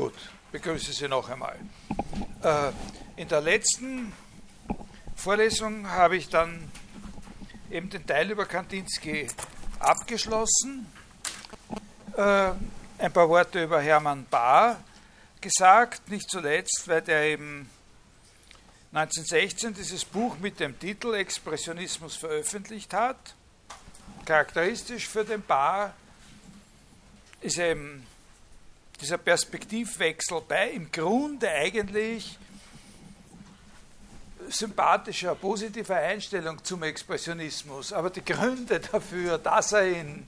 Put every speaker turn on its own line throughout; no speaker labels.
Gut, begrüße Sie noch einmal. Äh, in der letzten Vorlesung habe ich dann eben den Teil über Kandinsky abgeschlossen. Äh, ein paar Worte über Hermann Bahr gesagt, nicht zuletzt, weil der eben 1916 dieses Buch mit dem Titel Expressionismus veröffentlicht hat. Charakteristisch für den Bahr ist eben dieser Perspektivwechsel bei im Grunde eigentlich sympathischer, positiver Einstellung zum Expressionismus. Aber die Gründe dafür, dass er, ihn,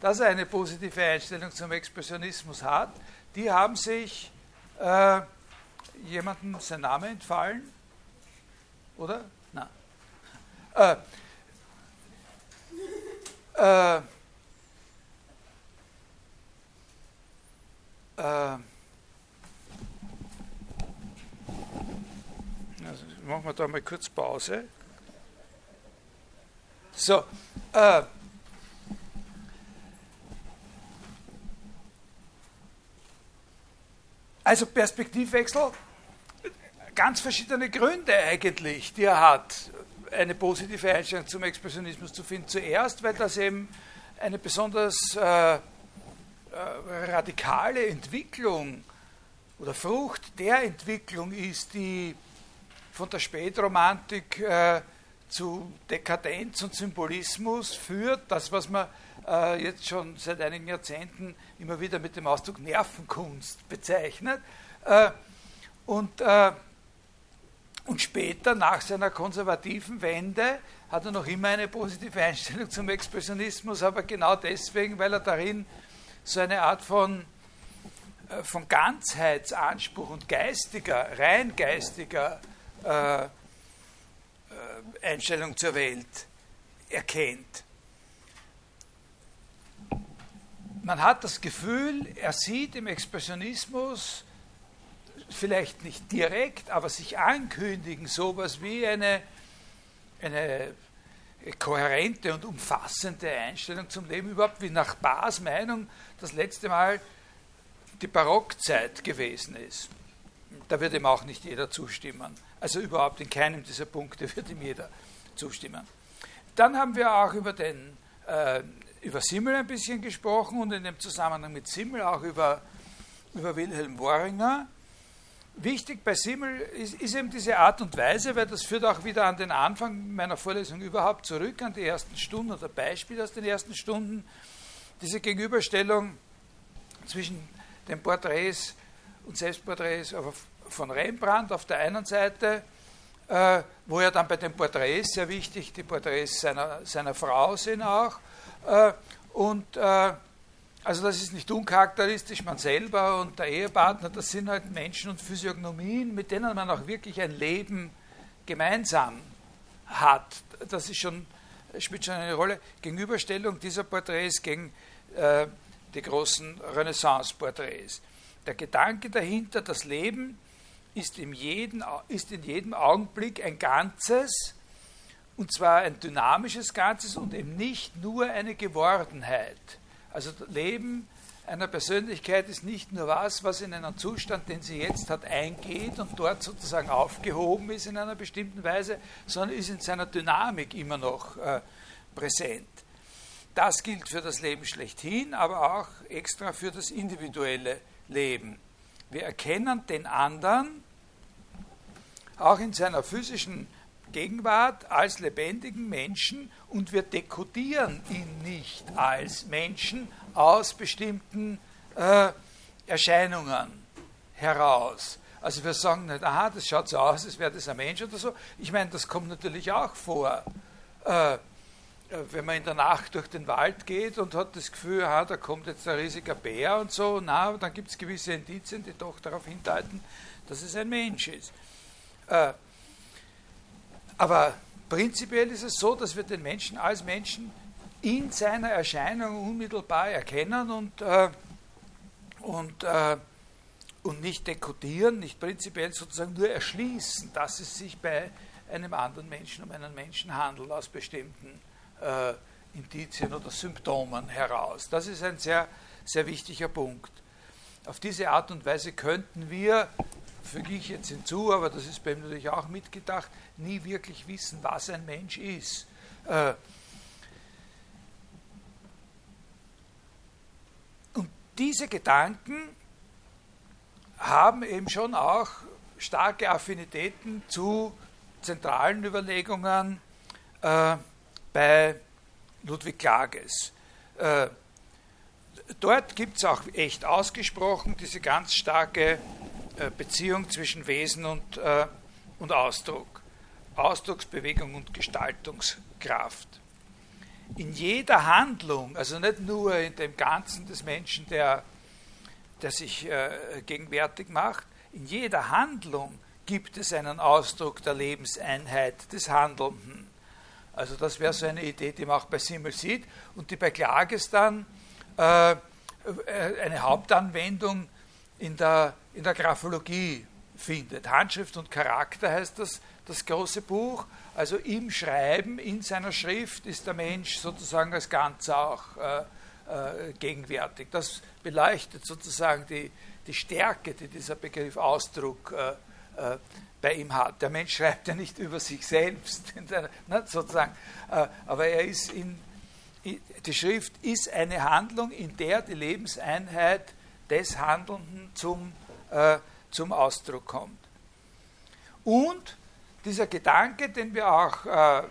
dass er eine positive Einstellung zum Expressionismus hat, die haben sich äh, jemandem sein Name entfallen? Oder? Nein. Äh, äh, Äh, also machen wir da mal kurz Pause. So, äh, also Perspektivwechsel, ganz verschiedene Gründe eigentlich, die er hat, eine positive Einstellung zum Expressionismus zu finden. Zuerst, weil das eben eine besonders äh, äh, radikale Entwicklung oder Frucht der Entwicklung ist, die von der Spätromantik äh, zu Dekadenz und Symbolismus führt, das, was man äh, jetzt schon seit einigen Jahrzehnten immer wieder mit dem Ausdruck Nervenkunst bezeichnet. Äh, und, äh, und später, nach seiner konservativen Wende, hat er noch immer eine positive Einstellung zum Expressionismus, aber genau deswegen, weil er darin so eine Art von, äh, von Ganzheitsanspruch und geistiger, rein geistiger äh, äh, Einstellung zur Welt erkennt. Man hat das Gefühl, er sieht im Expressionismus vielleicht nicht direkt, aber sich ankündigen, sowas wie eine, eine kohärente und umfassende Einstellung zum Leben, überhaupt wie nach Bars Meinung das letzte Mal die Barockzeit gewesen ist. Da wird ihm auch nicht jeder zustimmen. Also überhaupt in keinem dieser Punkte wird ihm jeder zustimmen. Dann haben wir auch über, den, äh, über Simmel ein bisschen gesprochen und in dem Zusammenhang mit Simmel auch über, über Wilhelm Worringer wichtig bei Simmel ist, ist, eben diese Art und Weise, weil das führt auch wieder an den Anfang meiner Vorlesung überhaupt zurück, an die ersten Stunden oder Beispiele aus den ersten Stunden. Diese Gegenüberstellung zwischen den Porträts und Selbstporträts von Rembrandt auf der einen Seite, äh, wo ja dann bei den Porträts sehr wichtig die Porträts seiner, seiner Frau sind auch, äh, und äh, also das ist nicht uncharakteristisch, man selber und der Ehepartner, das sind halt Menschen und Physiognomien, mit denen man auch wirklich ein Leben gemeinsam hat. Das ist schon, spielt schon eine Rolle. Gegenüberstellung dieser Porträts gegen äh, die großen Renaissance-Porträts. Der Gedanke dahinter, das Leben ist in, jedem, ist in jedem Augenblick ein Ganzes, und zwar ein dynamisches Ganzes und eben nicht nur eine Gewordenheit also Leben einer Persönlichkeit ist nicht nur was, was in einen Zustand, den sie jetzt hat, eingeht und dort sozusagen aufgehoben ist in einer bestimmten Weise, sondern ist in seiner Dynamik immer noch äh, präsent. Das gilt für das Leben schlechthin, aber auch extra für das individuelle Leben. Wir erkennen den anderen auch in seiner physischen Gegenwart als lebendigen Menschen und wir dekodieren ihn nicht als Menschen aus bestimmten äh, Erscheinungen heraus. Also wir sagen nicht, aha, das schaut so aus, als wäre das ein Mensch oder so. Ich meine, das kommt natürlich auch vor. Äh, wenn man in der Nacht durch den Wald geht und hat das Gefühl, aha, da kommt jetzt ein riesiger Bär und so, na, dann gibt es gewisse Indizien, die doch darauf hindeuten, dass es ein Mensch ist. Äh, aber prinzipiell ist es so, dass wir den Menschen als Menschen in seiner Erscheinung unmittelbar erkennen und, äh, und, äh, und nicht dekodieren, nicht prinzipiell sozusagen nur erschließen, dass es sich bei einem anderen Menschen um einen Menschen handelt aus bestimmten äh, Indizien oder Symptomen heraus. Das ist ein sehr, sehr wichtiger Punkt. auf diese Art und Weise könnten wir, füge ich jetzt hinzu, aber das ist bei ihm natürlich auch mitgedacht, nie wirklich wissen, was ein Mensch ist. Äh, und diese Gedanken haben eben schon auch starke Affinitäten zu zentralen Überlegungen äh, bei Ludwig Klages. Äh, dort gibt es auch echt ausgesprochen diese ganz starke äh, Beziehung zwischen Wesen und, äh, und Ausdruck, Ausdrucksbewegung und Gestaltungskraft. In jeder Handlung, also nicht nur in dem Ganzen des Menschen, der, der sich gegenwärtig macht, in jeder Handlung gibt es einen Ausdruck der Lebenseinheit des Handelnden. Also das wäre so eine Idee, die man auch bei Simmel sieht und die bei Klages dann äh, eine Hauptanwendung in der, in der Graphologie findet. Handschrift und Charakter heißt das, das große Buch. Also im Schreiben, in seiner Schrift ist der Mensch sozusagen als Ganzer auch äh, äh, gegenwärtig. Das beleuchtet sozusagen die, die Stärke, die dieser Begriff Ausdruck äh, äh, bei ihm hat. Der Mensch schreibt ja nicht über sich selbst, ne, sozusagen, äh, aber er ist in, die Schrift ist eine Handlung, in der die Lebenseinheit des Handelnden zum, äh, zum Ausdruck kommt. Und dieser Gedanke, den wir auch äh,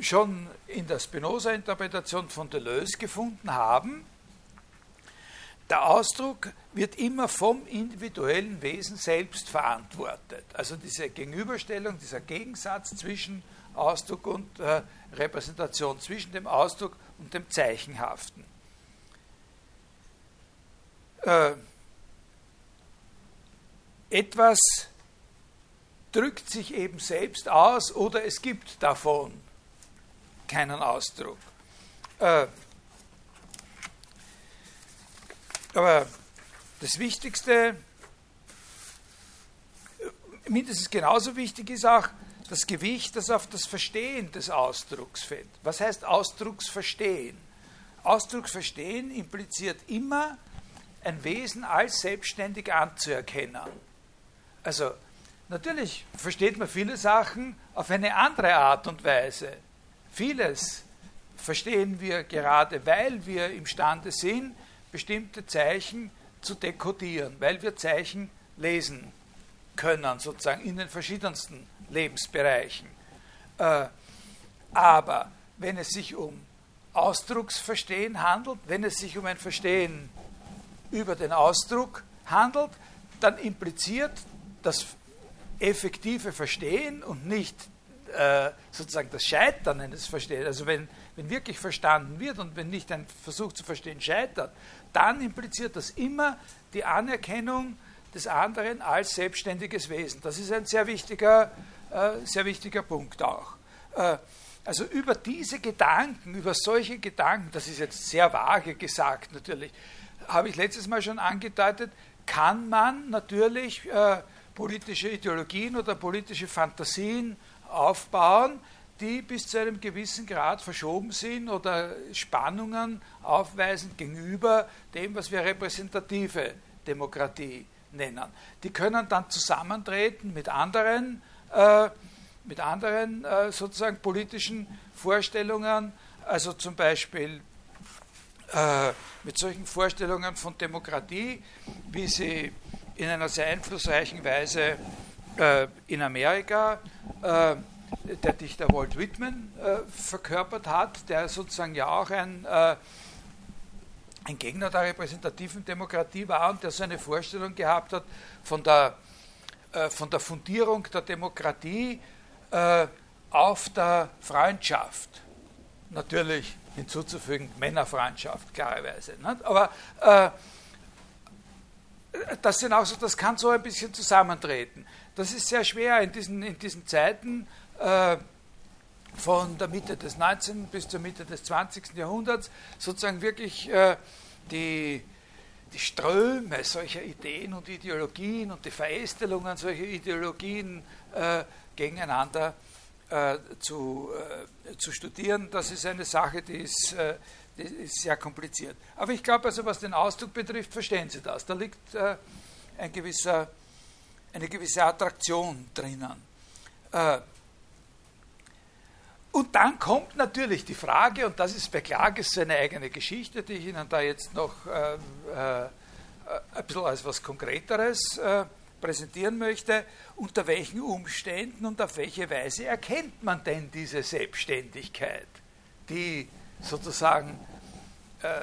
schon in der Spinoza-Interpretation von Deleuze gefunden haben, der Ausdruck wird immer vom individuellen Wesen selbst verantwortet. Also diese Gegenüberstellung, dieser Gegensatz zwischen Ausdruck und äh, Repräsentation, zwischen dem Ausdruck und dem Zeichenhaften. Äh, etwas drückt sich eben selbst aus oder es gibt davon keinen Ausdruck. Äh, aber das Wichtigste, mindestens genauso wichtig ist auch das Gewicht, das auf das Verstehen des Ausdrucks fällt. Was heißt Ausdrucksverstehen? Ausdrucksverstehen impliziert immer, ein Wesen als selbstständig anzuerkennen. Also natürlich versteht man viele Sachen auf eine andere Art und Weise. Vieles verstehen wir gerade, weil wir imstande sind, bestimmte Zeichen zu dekodieren, weil wir Zeichen lesen können, sozusagen in den verschiedensten Lebensbereichen. Äh, aber wenn es sich um Ausdrucksverstehen handelt, wenn es sich um ein Verstehen über den Ausdruck handelt, dann impliziert das effektive Verstehen und nicht äh, sozusagen das Scheitern eines Verstehens. Also wenn, wenn wirklich verstanden wird und wenn nicht ein Versuch zu verstehen scheitert, dann impliziert das immer die Anerkennung des anderen als selbstständiges Wesen. Das ist ein sehr wichtiger, äh, sehr wichtiger Punkt auch. Äh, also über diese Gedanken, über solche Gedanken, das ist jetzt sehr vage gesagt natürlich, habe ich letztes Mal schon angedeutet, kann man natürlich äh, politische Ideologien oder politische Fantasien aufbauen, die bis zu einem gewissen Grad verschoben sind oder Spannungen aufweisen gegenüber dem, was wir repräsentative Demokratie nennen. Die können dann zusammentreten mit anderen, äh, mit anderen äh, sozusagen politischen Vorstellungen, also zum Beispiel äh, mit solchen Vorstellungen von Demokratie, wie sie in einer sehr einflussreichen Weise äh, in Amerika äh, der Dichter Walt Whitman äh, verkörpert hat, der sozusagen ja auch ein, äh, ein Gegner der repräsentativen Demokratie war und der so eine Vorstellung gehabt hat von der, äh, von der Fundierung der Demokratie äh, auf der Freundschaft. Natürlich hinzuzufügen, Männerfreundschaft, klarerweise. Nicht? Aber äh, das, sind auch so, das kann so ein bisschen zusammentreten. Das ist sehr schwer in diesen, in diesen Zeiten äh, von der Mitte des 19. bis zur Mitte des 20. Jahrhunderts sozusagen wirklich äh, die, die Ströme solcher Ideen und Ideologien und die Verästelungen solcher Ideologien äh, gegeneinander zu, zu studieren. Das ist eine Sache, die ist, das ist sehr kompliziert. Aber ich glaube, also was den Ausdruck betrifft, verstehen Sie das. Da liegt ein gewisser, eine gewisse Attraktion drinnen. Und dann kommt natürlich die Frage, und das ist bei Klages seine eigene Geschichte, die ich Ihnen da jetzt noch äh, äh, ein bisschen als was Konkreteres äh, präsentieren möchte, unter welchen Umständen und auf welche Weise erkennt man denn diese Selbstständigkeit, die sozusagen äh,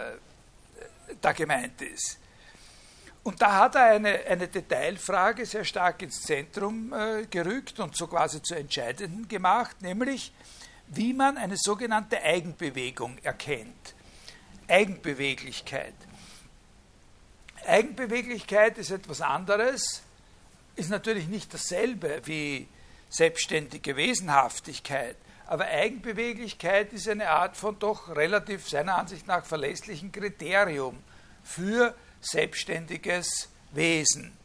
da gemeint ist. Und da hat er eine, eine Detailfrage sehr stark ins Zentrum äh, gerückt und so quasi zur entscheidenden gemacht, nämlich wie man eine sogenannte Eigenbewegung erkennt. Eigenbeweglichkeit. Eigenbeweglichkeit ist etwas anderes, ist natürlich nicht dasselbe wie selbstständige Wesenhaftigkeit, aber Eigenbeweglichkeit ist eine Art von doch relativ seiner Ansicht nach verlässlichen Kriterium für selbstständiges Wesen.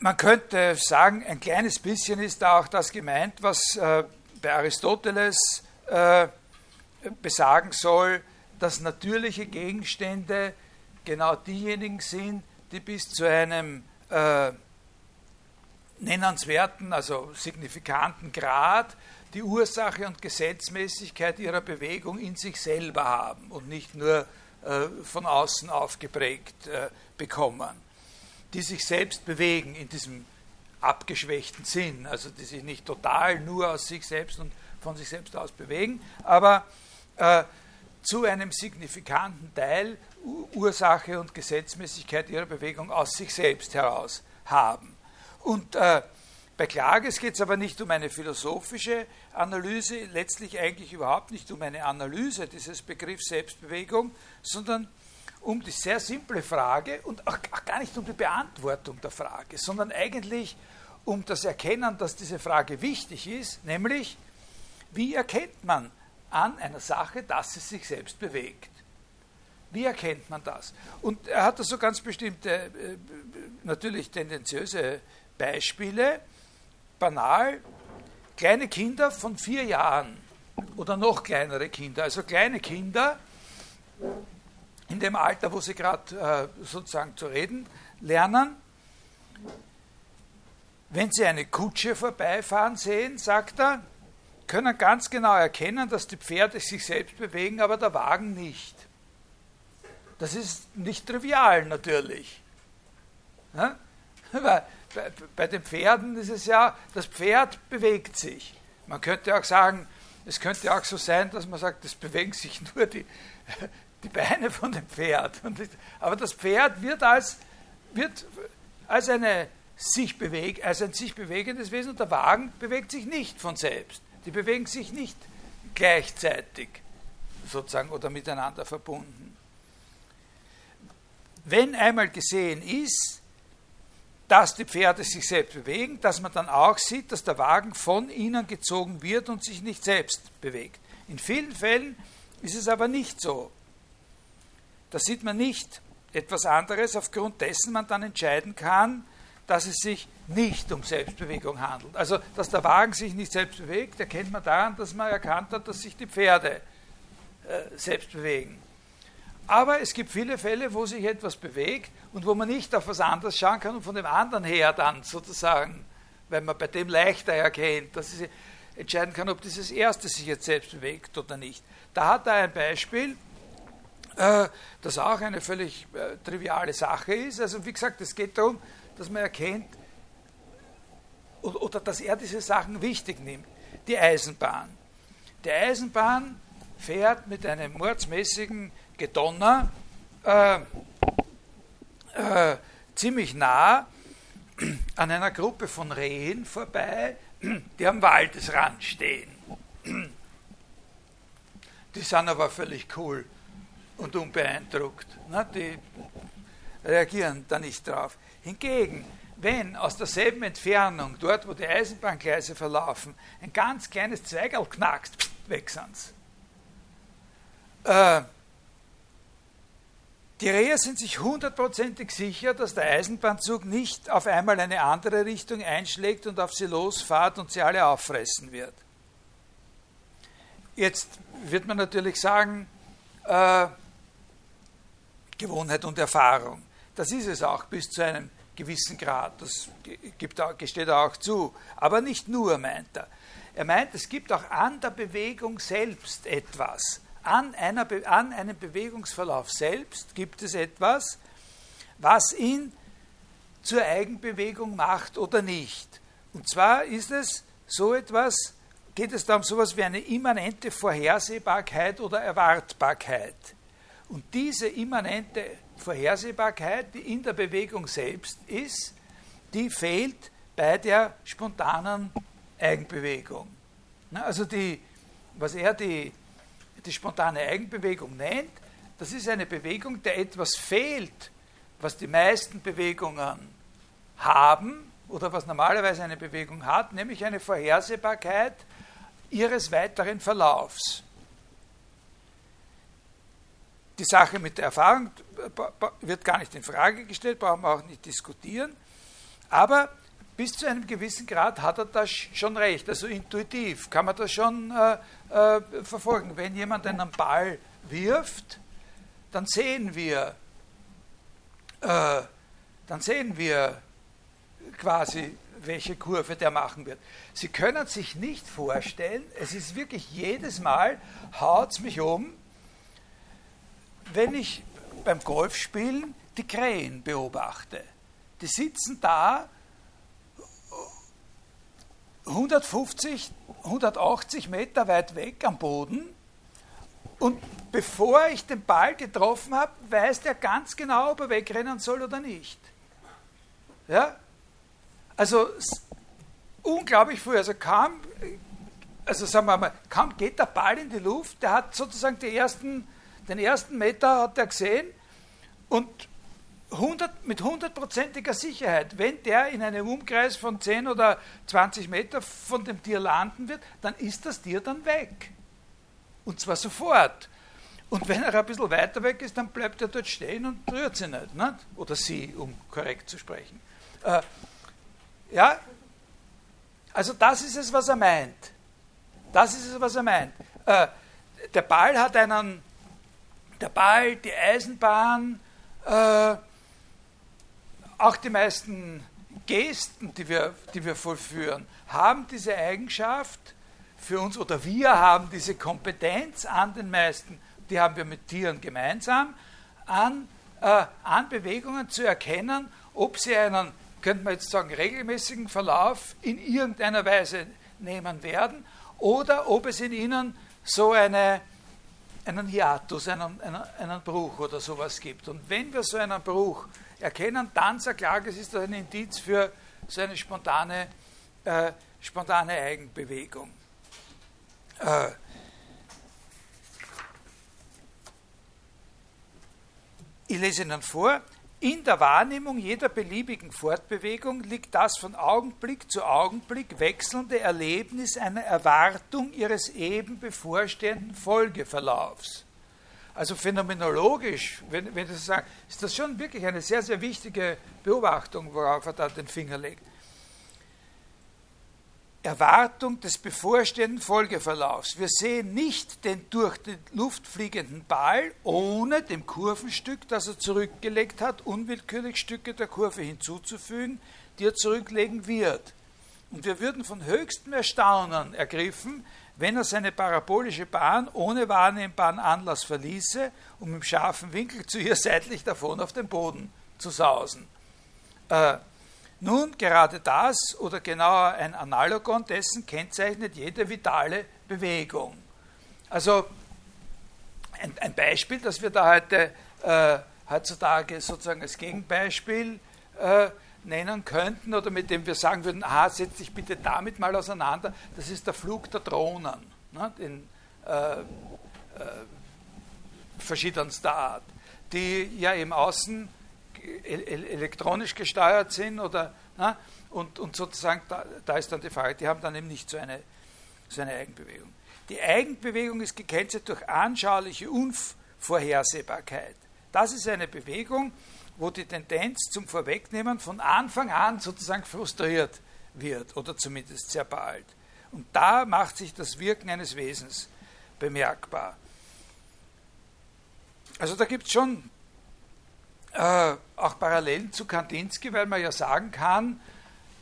Man könnte sagen, ein kleines bisschen ist da auch das gemeint, was äh, bei Aristoteles äh, besagen soll, dass natürliche Gegenstände genau diejenigen sind, die bis zu einem äh, nennenswerten, also signifikanten Grad die Ursache und Gesetzmäßigkeit ihrer Bewegung in sich selber haben und nicht nur von außen aufgeprägt bekommen, die sich selbst bewegen in diesem abgeschwächten Sinn, also die sich nicht total nur aus sich selbst und von sich selbst aus bewegen, aber äh, zu einem signifikanten Teil Ursache und Gesetzmäßigkeit ihrer Bewegung aus sich selbst heraus haben. Und äh, bei Klages geht es aber nicht um eine philosophische Analyse, letztlich eigentlich überhaupt nicht um eine Analyse dieses Begriffs Selbstbewegung, sondern um die sehr simple Frage und auch, gar nicht um die Beantwortung der Frage, sondern eigentlich um das Erkennen, dass diese Frage wichtig ist, nämlich wie erkennt man an einer Sache, dass sie sich selbst bewegt. Wie erkennt man das? Und er hat da so ganz bestimmte, äh, natürlich tendenziöse Beispiele. Banal, kleine Kinder von vier Jahren oder noch kleinere Kinder, also kleine Kinder in dem Alter, wo sie gerade äh, sozusagen zu reden lernen. Wenn sie eine Kutsche vorbeifahren sehen, sagt er, können ganz genau erkennen, dass die Pferde sich selbst bewegen, aber der Wagen nicht. Das ist nicht trivial natürlich. Ja? Bei, bei den Pferden ist es ja, das Pferd bewegt sich. Man könnte auch sagen, es könnte auch so sein, dass man sagt, es bewegen sich nur die, die Beine von dem Pferd. aber das Pferd wird als, wird als, eine sich beweg, als ein sich bewegendes Wesen und der Wagen bewegt sich nicht von selbst. Die bewegen sich nicht gleichzeitig sozusagen oder miteinander verbunden. Wenn einmal gesehen ist, dass die Pferde sich selbst bewegen, dass man dann auch sieht, dass der Wagen von ihnen gezogen wird und sich nicht selbst bewegt. In vielen Fällen ist es aber nicht so. Da sieht man nicht etwas anderes, aufgrund dessen man dann entscheiden kann, dass es sich nicht um Selbstbewegung handelt. Also, dass der Wagen sich nicht selbst bewegt, erkennt man daran, dass man erkannt hat, dass sich die Pferde äh, selbst bewegen. Aber es gibt viele Fälle, wo sich etwas bewegt und wo man nicht auf was anderes schauen kann und von dem anderen her dann sozusagen, weil man bei dem leichter erkennt, dass es entscheiden kann, ob dieses erste sich jetzt selbst bewegt oder nicht. Da hat er ein Beispiel, äh, das auch eine völlig äh, triviale Sache ist. Also wie gesagt, es geht darum, dass man erkennt oder, oder dass er diese Sachen wichtig nimmt. Die Eisenbahn. Die Eisenbahn fährt mit einem mordsmäßigen Gedonner äh, äh, ziemlich nah an einer Gruppe von Rehen vorbei, die am Waldesrand stehen. Die sind aber völlig cool und unbeeindruckt. Ne? Die reagieren da nicht drauf. Hingegen, wenn aus derselben Entfernung, dort wo die Eisenbahngleise verlaufen, ein ganz kleines Zweigerl knackst, weg sind's. Äh, die Rehe sind sich hundertprozentig sicher, dass der Eisenbahnzug nicht auf einmal eine andere Richtung einschlägt und auf sie losfahrt und sie alle auffressen wird. Jetzt wird man natürlich sagen, äh, Gewohnheit und Erfahrung. Das ist es auch bis zu einem gewissen Grad. Das gibt, gesteht er auch zu. Aber nicht nur, meint er. Er meint, es gibt auch an der Bewegung selbst etwas. An, einer, an einem Bewegungsverlauf selbst gibt es etwas, was ihn zur Eigenbewegung macht oder nicht. Und zwar ist es so etwas, geht es da um sowas wie eine immanente Vorhersehbarkeit oder Erwartbarkeit. Und diese immanente Vorhersehbarkeit, die in der Bewegung selbst ist, die fehlt bei der spontanen Eigenbewegung. Also die, was er die, die spontane Eigenbewegung nennt, das ist eine Bewegung, der etwas fehlt, was die meisten Bewegungen haben oder was normalerweise eine Bewegung hat, nämlich eine Vorhersehbarkeit ihres weiteren Verlaufs. Die Sache mit der Erfahrung wird gar nicht in Frage gestellt, brauchen wir auch nicht diskutieren. Aber bis zu einem gewissen Grad hat er das schon recht. Also intuitiv kann man das schon äh, äh, verfolgen. Wenn jemand einen Ball wirft, dann sehen wir, äh, dann sehen wir quasi, welche Kurve der machen wird. Sie können sich nicht vorstellen, es ist wirklich jedes Mal, haut es mich um, wenn ich beim Golfspielen die Krähen beobachte. Die sitzen da 150, 180 Meter weit weg am Boden und bevor ich den Ball getroffen habe, weiß der ganz genau, ob er wegrennen soll oder nicht. Ja? Also unglaublich früh, also kaum, also sagen wir mal, kaum geht der Ball in die Luft, der hat sozusagen die ersten, den ersten Meter hat er gesehen und 100, mit hundertprozentiger Sicherheit, wenn der in einem Umkreis von 10 oder 20 Meter von dem Tier landen wird, dann ist das Tier dann weg. Und zwar sofort. Und wenn er ein bisschen weiter weg ist, dann bleibt er dort stehen und rührt sich nicht. nicht? Oder sie, um korrekt zu sprechen. Äh, ja, also das ist es, was er meint. Das ist es, was er meint. Äh, der Ball hat einen, der Ball, die Eisenbahn, äh, auch die meisten Gesten, die wir, die wir vollführen, haben diese Eigenschaft für uns oder wir haben diese Kompetenz an den meisten, die haben wir mit Tieren gemeinsam, an, äh, an Bewegungen zu erkennen, ob sie einen, könnte man jetzt sagen, regelmäßigen Verlauf in irgendeiner Weise nehmen werden oder ob es in ihnen so eine, einen Hiatus, einen, einen, einen Bruch oder sowas gibt. Und wenn wir so einen Bruch erkennen, dann sagt Klages ist das ein Indiz für so eine spontane, äh, spontane Eigenbewegung. Äh, ich lese Ihnen vor, in der Wahrnehmung jeder beliebigen Fortbewegung liegt das von Augenblick zu Augenblick wechselnde Erlebnis einer Erwartung ihres eben bevorstehenden Folgeverlaufs. Also phänomenologisch, wenn, wenn das sagen, ist das schon wirklich eine sehr, sehr wichtige Beobachtung, worauf er da den Finger legt. Erwartung des bevorstehenden Folgeverlaufs. Wir sehen nicht den durch die Luft fliegenden Ball ohne dem Kurvenstück, das er zurückgelegt hat, unwillkürlich Stücke der Kurve hinzuzufügen, die er zurücklegen wird. Und wir würden von höchstem Erstaunen ergriffen, wenn er seine parabolische Bahn ohne wahrnehmbaren Anlass verließe, um im scharfen Winkel zu ihr seitlich davon auf den Boden zu sausen. Äh, nun, gerade das oder genauer ein Analogon dessen kennzeichnet jede vitale Bewegung. Also ein, ein Beispiel, das wir da heute äh, heutzutage sozusagen als Gegenbeispiel äh, nennen könnten oder mit dem wir sagen würden, aha, setz dich bitte damit mal auseinander, das ist der Flug der Drohnen ne, in äh, äh, verschiedenster Art, die ja im Außen elektronisch gesteuert sind oder ne, und, und sozusagen da, da, ist dann die Frage, die haben dann eben nicht so eine, so eine Eigenbewegung. Die Eigenbewegung ist gekennzeichnet durch anschauliche Unvorhersehbarkeit. Das ist eine Bewegung, wo die Tendenz zum Vorwegnehmen von Anfang an sozusagen frustriert wird oder zumindest sehr bald. Und da macht sich das Wirken eines Wesens bemerkbar. Also da gibt es schon äh, auch Parallelen zu Kandinsky, weil man ja sagen kann,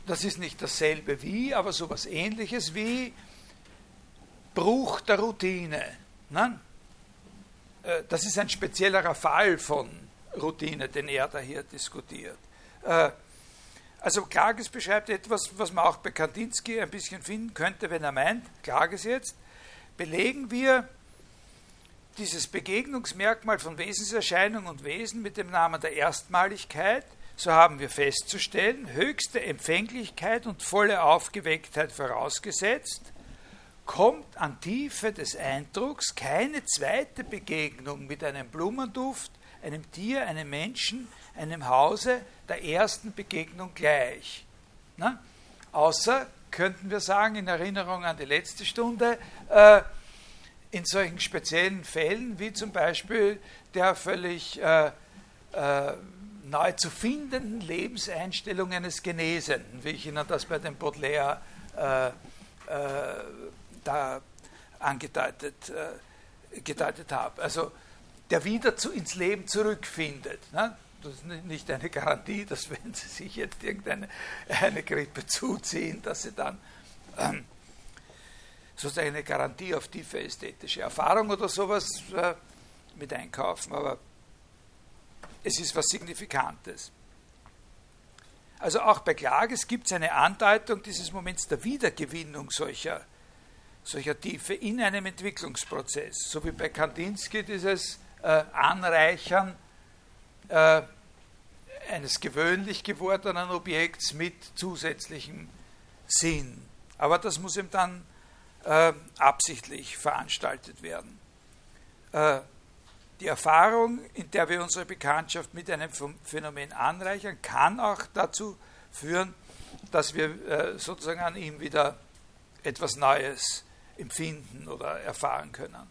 das ist nicht dasselbe wie, aber so etwas ähnliches wie Bruch der Routine. Ne? Äh, das ist ein speziellerer Fall von Routine, den er da hier diskutiert. Äh, also Klages beschreibt etwas, was man auch bei Kandinsky ein bisschen finden könnte, wenn er meint, Klages jetzt, belegen wir dieses Begegnungsmerkmal von Wesenserscheinung und Wesen mit dem Namen der Erstmaligkeit, so haben wir festzustellen, höchste Empfänglichkeit und volle Aufgewecktheit vorausgesetzt, kommt an Tiefe des Eindrucks keine zweite Begegnung mit einem Blumenduft, einem Tier, einem Menschen, einem Hause der ersten Begegnung gleich. Na? Außer, könnten wir sagen, in Erinnerung an die letzte Stunde, äh, in solchen speziellen Fällen, wie zum Beispiel der völlig äh, äh, neu zu findenden Lebenseinstellung eines Genesenen, wie ich Ihnen das bei dem Baudelaire äh, äh da angedeutet äh, gedeutet habe. Also der wieder zu, ins Leben zurückfindet. Ne? Das ist nicht eine Garantie, dass wenn Sie sich jetzt irgendeine eine Grippe zuziehen, dass Sie dann ähm, sozusagen eine Garantie auf tiefe ästhetische Erfahrung oder sowas äh, mit einkaufen, aber es ist was Signifikantes. Also auch bei Klages gibt es eine Andeutung dieses Moments der Wiedergewinnung solcher, solcher Tiefe in einem Entwicklungsprozess, so wie bei Kandinsky dieses äh, Anreichern äh, eines gewöhnlich gewordenen Objekts mit zusätzlichem Sinn. Aber das muss ihm dann äh, absichtlich veranstaltet werden. Äh, die Erfahrung, in der wir unsere Bekanntschaft mit einem Phänomen anreichern, kann auch dazu führen, dass wir äh, sozusagen an ihm wieder etwas Neues empfinden oder erfahren können.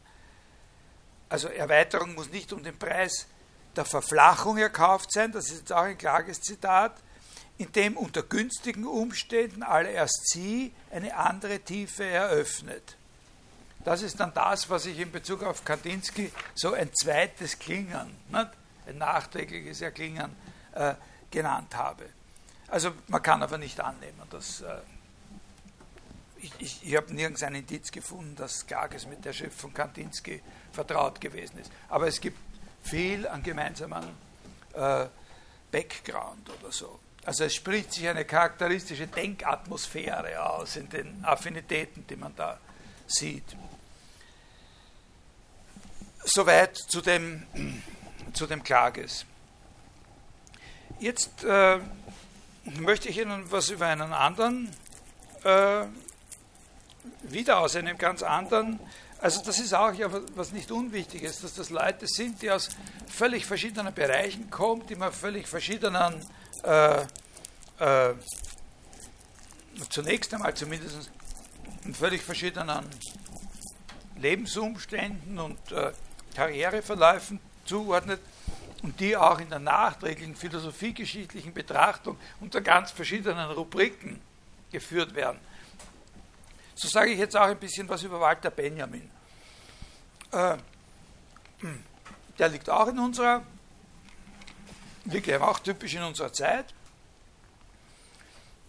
Also Erweiterung muss nicht um den Preis der Verflachung erkauft sein, das ist jetzt auch ein klares Zitat, indem unter günstigen Umständen allererst sie eine andere Tiefe eröffnet. Das ist dann das, was ich in Bezug auf Kandinsky so ein zweites Klingen, nicht? ein nachträgliches Erklingen äh, genannt habe. Also man kann aber nicht annehmen, dass äh, ich, ich, ich habe nirgends ein Indiz gefunden, dass Klages mit der Schrift von Kandinsky vertraut gewesen ist. Aber es gibt viel an gemeinsamen äh, Background oder so. Also es spricht sich eine charakteristische Denkatmosphäre aus in den Affinitäten, die man da sieht. Soweit zu dem, zu dem Klages. Jetzt äh, möchte ich Ihnen was über einen anderen, äh, wieder aus einem ganz anderen, also das ist auch ja was nicht Unwichtiges, dass das Leute sind, die aus völlig verschiedenen Bereichen kommen, die man völlig verschiedenen äh, äh, zunächst einmal zumindest in völlig verschiedenen Lebensumständen und äh, Karriereverläufen zuordnet und die auch in der nachträglichen philosophiegeschichtlichen Betrachtung unter ganz verschiedenen Rubriken geführt werden. So sage ich jetzt auch ein bisschen was über Walter Benjamin. Äh, der liegt auch in unserer, ja auch typisch in unserer Zeit.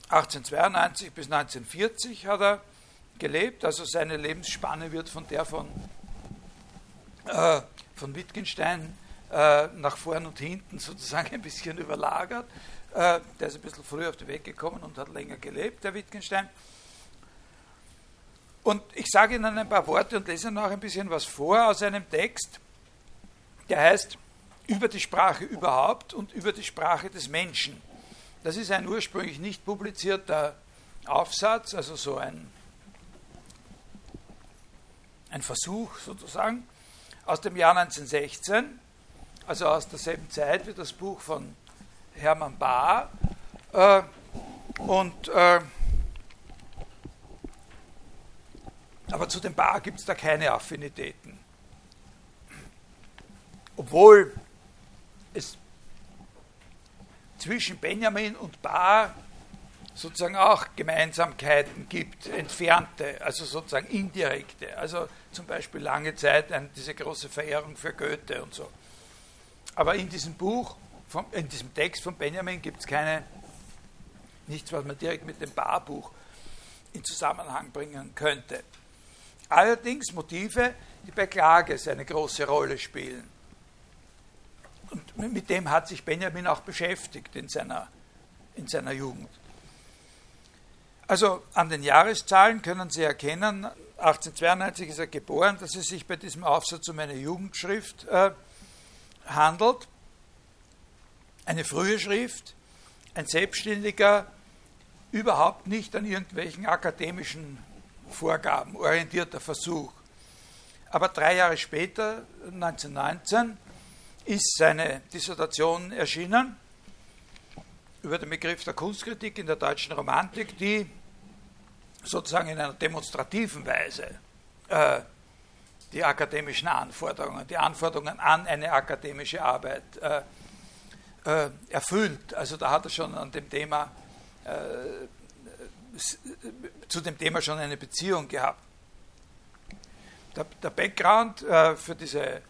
1892 bis 1940 hat er gelebt, also seine Lebensspanne wird von der von, äh, von Wittgenstein äh, nach vorn und hinten sozusagen ein bisschen überlagert. Äh, der ist ein bisschen früher auf die Weg gekommen und hat länger gelebt, der Wittgenstein. Und ich sage Ihnen ein paar Worte und lese noch ein bisschen was vor aus einem Text, der heißt Über die Sprache überhaupt und über die Sprache des Menschen. Das ist ein ursprünglich nicht publizierter Aufsatz, also so ein, ein Versuch sozusagen, aus dem Jahr 1916, also aus derselben Zeit wie das Buch von Hermann Bahr. Äh, und, äh, aber zu dem Bahr gibt es da keine Affinitäten. Obwohl es zwischen Benjamin und Bar sozusagen auch Gemeinsamkeiten gibt, entfernte, also sozusagen indirekte. Also zum Beispiel lange Zeit diese große Verehrung für Goethe und so. Aber in diesem Buch, in diesem Text von Benjamin gibt es keine, nichts, was man direkt mit dem Barbuch in Zusammenhang bringen könnte. Allerdings Motive, die bei Klages eine große Rolle spielen. Und mit dem hat sich Benjamin auch beschäftigt in seiner, in seiner Jugend. Also an den Jahreszahlen können Sie erkennen, 1892 ist er geboren, dass es sich bei diesem Aufsatz um eine Jugendschrift äh, handelt. Eine frühe Schrift, ein selbstständiger, überhaupt nicht an irgendwelchen akademischen Vorgaben orientierter Versuch. Aber drei Jahre später, 1919, ist seine Dissertation erschienen über den Begriff der Kunstkritik in der deutschen Romantik, die sozusagen in einer demonstrativen Weise äh, die akademischen Anforderungen, die Anforderungen an eine akademische Arbeit äh, äh, erfüllt. Also da hat er schon an dem Thema äh, zu dem Thema schon eine Beziehung gehabt. Der, der Background äh, für diese,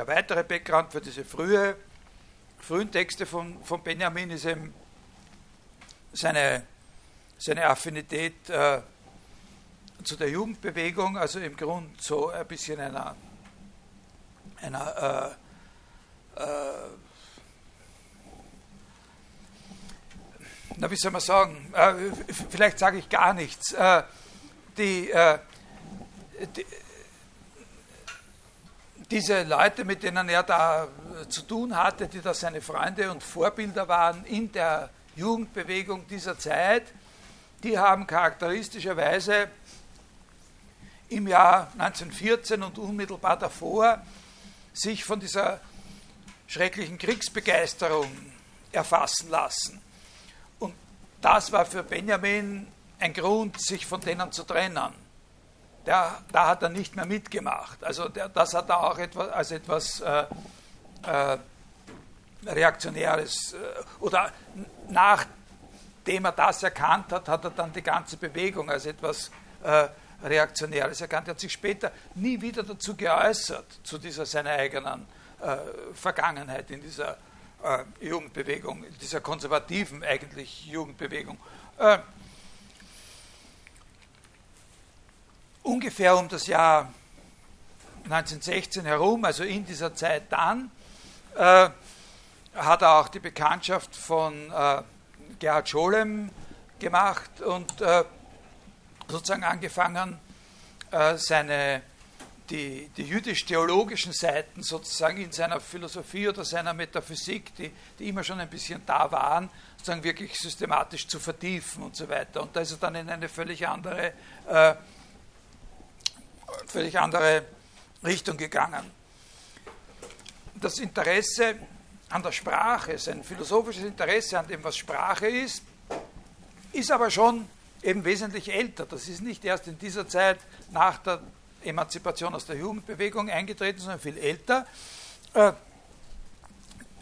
der weitere Background für diese frühe, frühen Texte von, von Benjamin ist eben seine, seine Affinität äh, zu der Jugendbewegung, also im Grunde so ein bisschen einer, einer äh, äh, na wie soll man sagen, äh, vielleicht sage ich gar nichts. Äh, die, äh, die, diese Leute, mit denen er da zu tun hatte, die da seine Freunde und Vorbilder waren in der Jugendbewegung dieser Zeit, die haben charakteristischerweise im Jahr 1914 und unmittelbar davor sich von dieser schrecklichen Kriegsbegeisterung erfassen lassen das war für Benjamin ein Grund, sich von denen zu trennen. Der, da hat er nicht mehr mitgemacht. Also der, das hat er auch etwas, als etwas äh, äh, Reaktionäres äh, oder nachdem er das erkannt hat, hat er dann die ganze Bewegung als etwas äh, Reaktionäres erkannt. Er hat sich später nie wieder dazu geäußert, zu dieser seiner eigenen äh, Vergangenheit in dieser äh, Jugendbewegung, dieser konservativen eigentlich Jugendbewegung. Äh, ungefähr um das Jahr 1916 herum, also in dieser Zeit dann, äh, hat er auch die Bekanntschaft von äh, Gerhard Scholem gemacht und äh, sozusagen angefangen, äh, seine die, die jüdisch-theologischen Seiten sozusagen in seiner Philosophie oder seiner Metaphysik, die, die immer schon ein bisschen da waren, sozusagen wirklich systematisch zu vertiefen und so weiter. Und da ist er dann in eine völlig andere, äh, völlig andere Richtung gegangen. Das Interesse an der Sprache, sein philosophisches Interesse an dem, was Sprache ist, ist aber schon eben wesentlich älter. Das ist nicht erst in dieser Zeit nach der Emanzipation aus der Jugendbewegung eingetreten, sondern viel älter. Äh,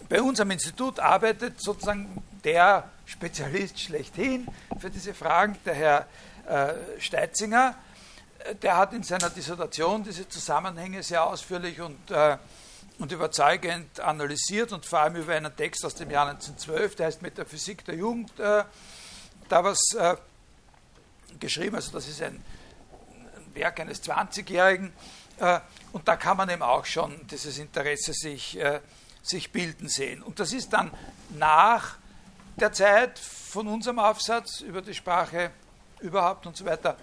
bei uns am Institut arbeitet sozusagen der Spezialist schlechthin für diese Fragen, der Herr äh, Steitzinger. Der hat in seiner Dissertation diese Zusammenhänge sehr ausführlich und, äh, und überzeugend analysiert und vor allem über einen Text aus dem Jahr 1912, der heißt Metaphysik der Jugend, da was geschrieben. Also das ist ein Werk eines 20-Jährigen. Äh, und da kann man eben auch schon dieses Interesse sich, äh, sich bilden sehen. Und das ist dann nach der Zeit von unserem Aufsatz über die Sprache überhaupt und so weiter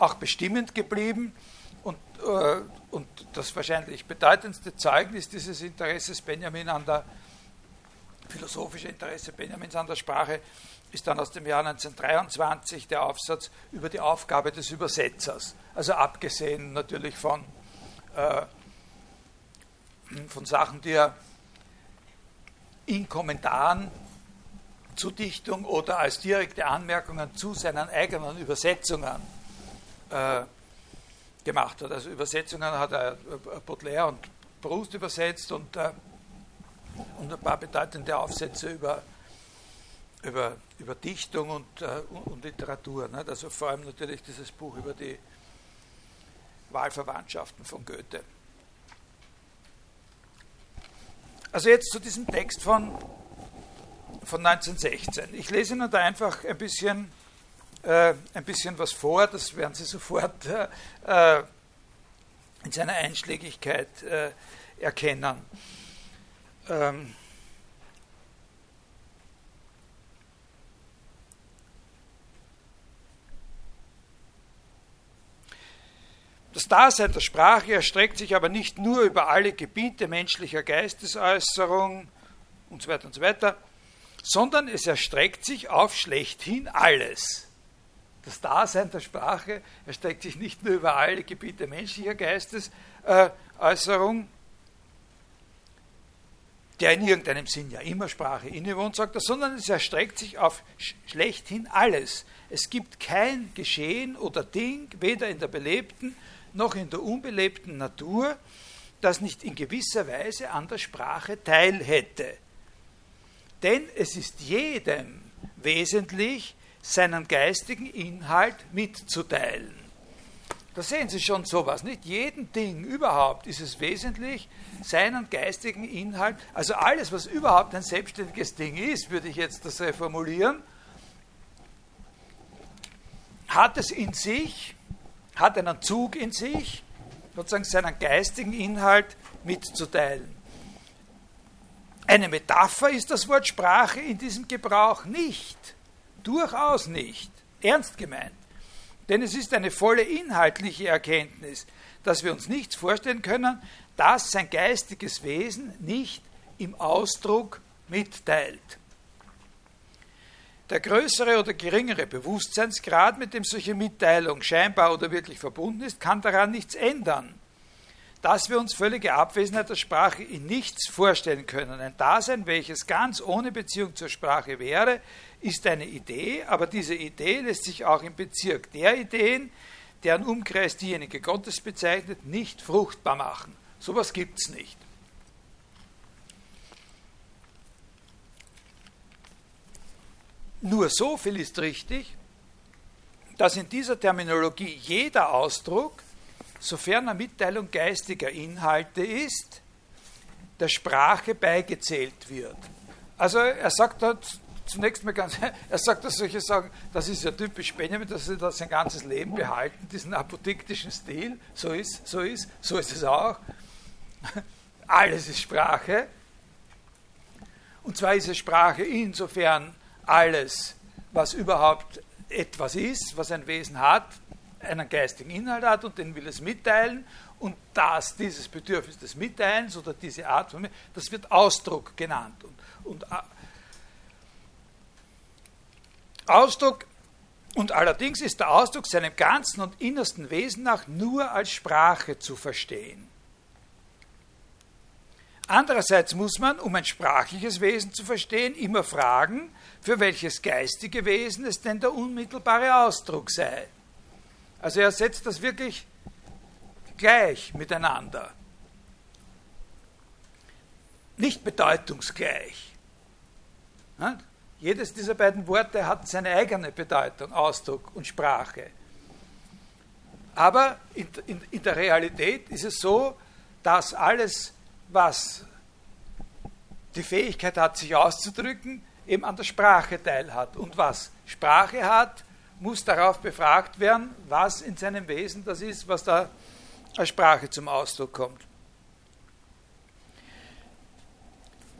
auch bestimmend geblieben. Und, äh, und das wahrscheinlich bedeutendste Zeugnis dieses Interesses Benjamin an der philosophische Interesse Benjamins an der Sprache ist dann aus dem Jahr 1923 der Aufsatz über die Aufgabe des Übersetzers. Also abgesehen natürlich von, äh, von Sachen, die er in Kommentaren zu Dichtung oder als direkte Anmerkungen zu seinen eigenen Übersetzungen äh, gemacht hat. Also Übersetzungen hat er äh, Baudelaire und Proust übersetzt und, äh, und ein paar bedeutende Aufsätze über über, über Dichtung und, äh, und Literatur. Nicht? Also vor allem natürlich dieses Buch über die Wahlverwandtschaften von Goethe. Also jetzt zu diesem Text von, von 1916. Ich lese Ihnen da einfach ein bisschen, äh, ein bisschen was vor, das werden Sie sofort äh, in seiner Einschlägigkeit äh, erkennen. Ähm, Das Dasein der Sprache erstreckt sich aber nicht nur über alle Gebiete menschlicher Geistesäußerung und so weiter und so weiter, sondern es erstreckt sich auf schlechthin alles. Das Dasein der Sprache erstreckt sich nicht nur über alle Gebiete menschlicher Geistesäußerung, der in irgendeinem Sinn ja immer Sprache innewohnt, sagt er, sondern es erstreckt sich auf schlechthin alles. Es gibt kein Geschehen oder Ding, weder in der belebten noch in der unbelebten Natur, das nicht in gewisser Weise an der Sprache teil hätte. Denn es ist jedem wesentlich, seinen geistigen Inhalt mitzuteilen. Da sehen Sie schon sowas, nicht? Jedem Ding überhaupt ist es wesentlich, seinen geistigen Inhalt, also alles, was überhaupt ein selbstständiges Ding ist, würde ich jetzt das reformulieren, hat es in sich, hat einen Zug in sich, sozusagen seinen geistigen Inhalt mitzuteilen. Eine Metapher ist das Wort Sprache in diesem Gebrauch nicht. Durchaus nicht. Ernst gemeint. Denn es ist eine volle inhaltliche Erkenntnis, dass wir uns nichts vorstellen können, das sein geistiges Wesen nicht im Ausdruck mitteilt. Der größere oder geringere Bewusstseinsgrad, mit dem solche Mitteilung scheinbar oder wirklich verbunden ist, kann daran nichts ändern. Dass wir uns völlige Abwesenheit der Sprache in nichts vorstellen können. Ein Dasein, welches ganz ohne Beziehung zur Sprache wäre, ist eine Idee, aber diese Idee lässt sich auch im Bezirk der Ideen, deren Umkreis diejenige Gottes bezeichnet, nicht fruchtbar machen. Sowas gibt es nicht. Nur so viel ist richtig, dass in dieser Terminologie jeder Ausdruck, sofern er Mitteilung geistiger Inhalte ist, der Sprache beigezählt wird. Also er sagt dort zunächst mal ganz, er sagt, dass solche sagen, das ist ja typisch Benjamin, dass er das sein ganzes Leben behalten, diesen apodiktischen Stil, so ist, so ist, so ist es auch. Alles ist Sprache. Und zwar ist es Sprache insofern alles, was überhaupt etwas ist, was ein Wesen hat, einen geistigen Inhalt hat und den will es mitteilen und das, dieses Bedürfnis des Mitteilens oder diese Art von, das wird Ausdruck genannt. Und, und Ausdruck und allerdings ist der Ausdruck seinem ganzen und innersten Wesen nach nur als Sprache zu verstehen. Andererseits muss man, um ein sprachliches Wesen zu verstehen, immer fragen, für welches geistige Wesen es denn der unmittelbare Ausdruck sei. Also er setzt das wirklich gleich miteinander. Nicht bedeutungsgleich. Jedes dieser beiden Worte hat seine eigene Bedeutung, Ausdruck und Sprache. Aber in, in, in der Realität ist es so, dass alles, was die Fähigkeit hat, sich auszudrücken, eben an der Sprache teilhat. Und was Sprache hat, muss darauf befragt werden, was in seinem Wesen das ist, was da als Sprache zum Ausdruck kommt.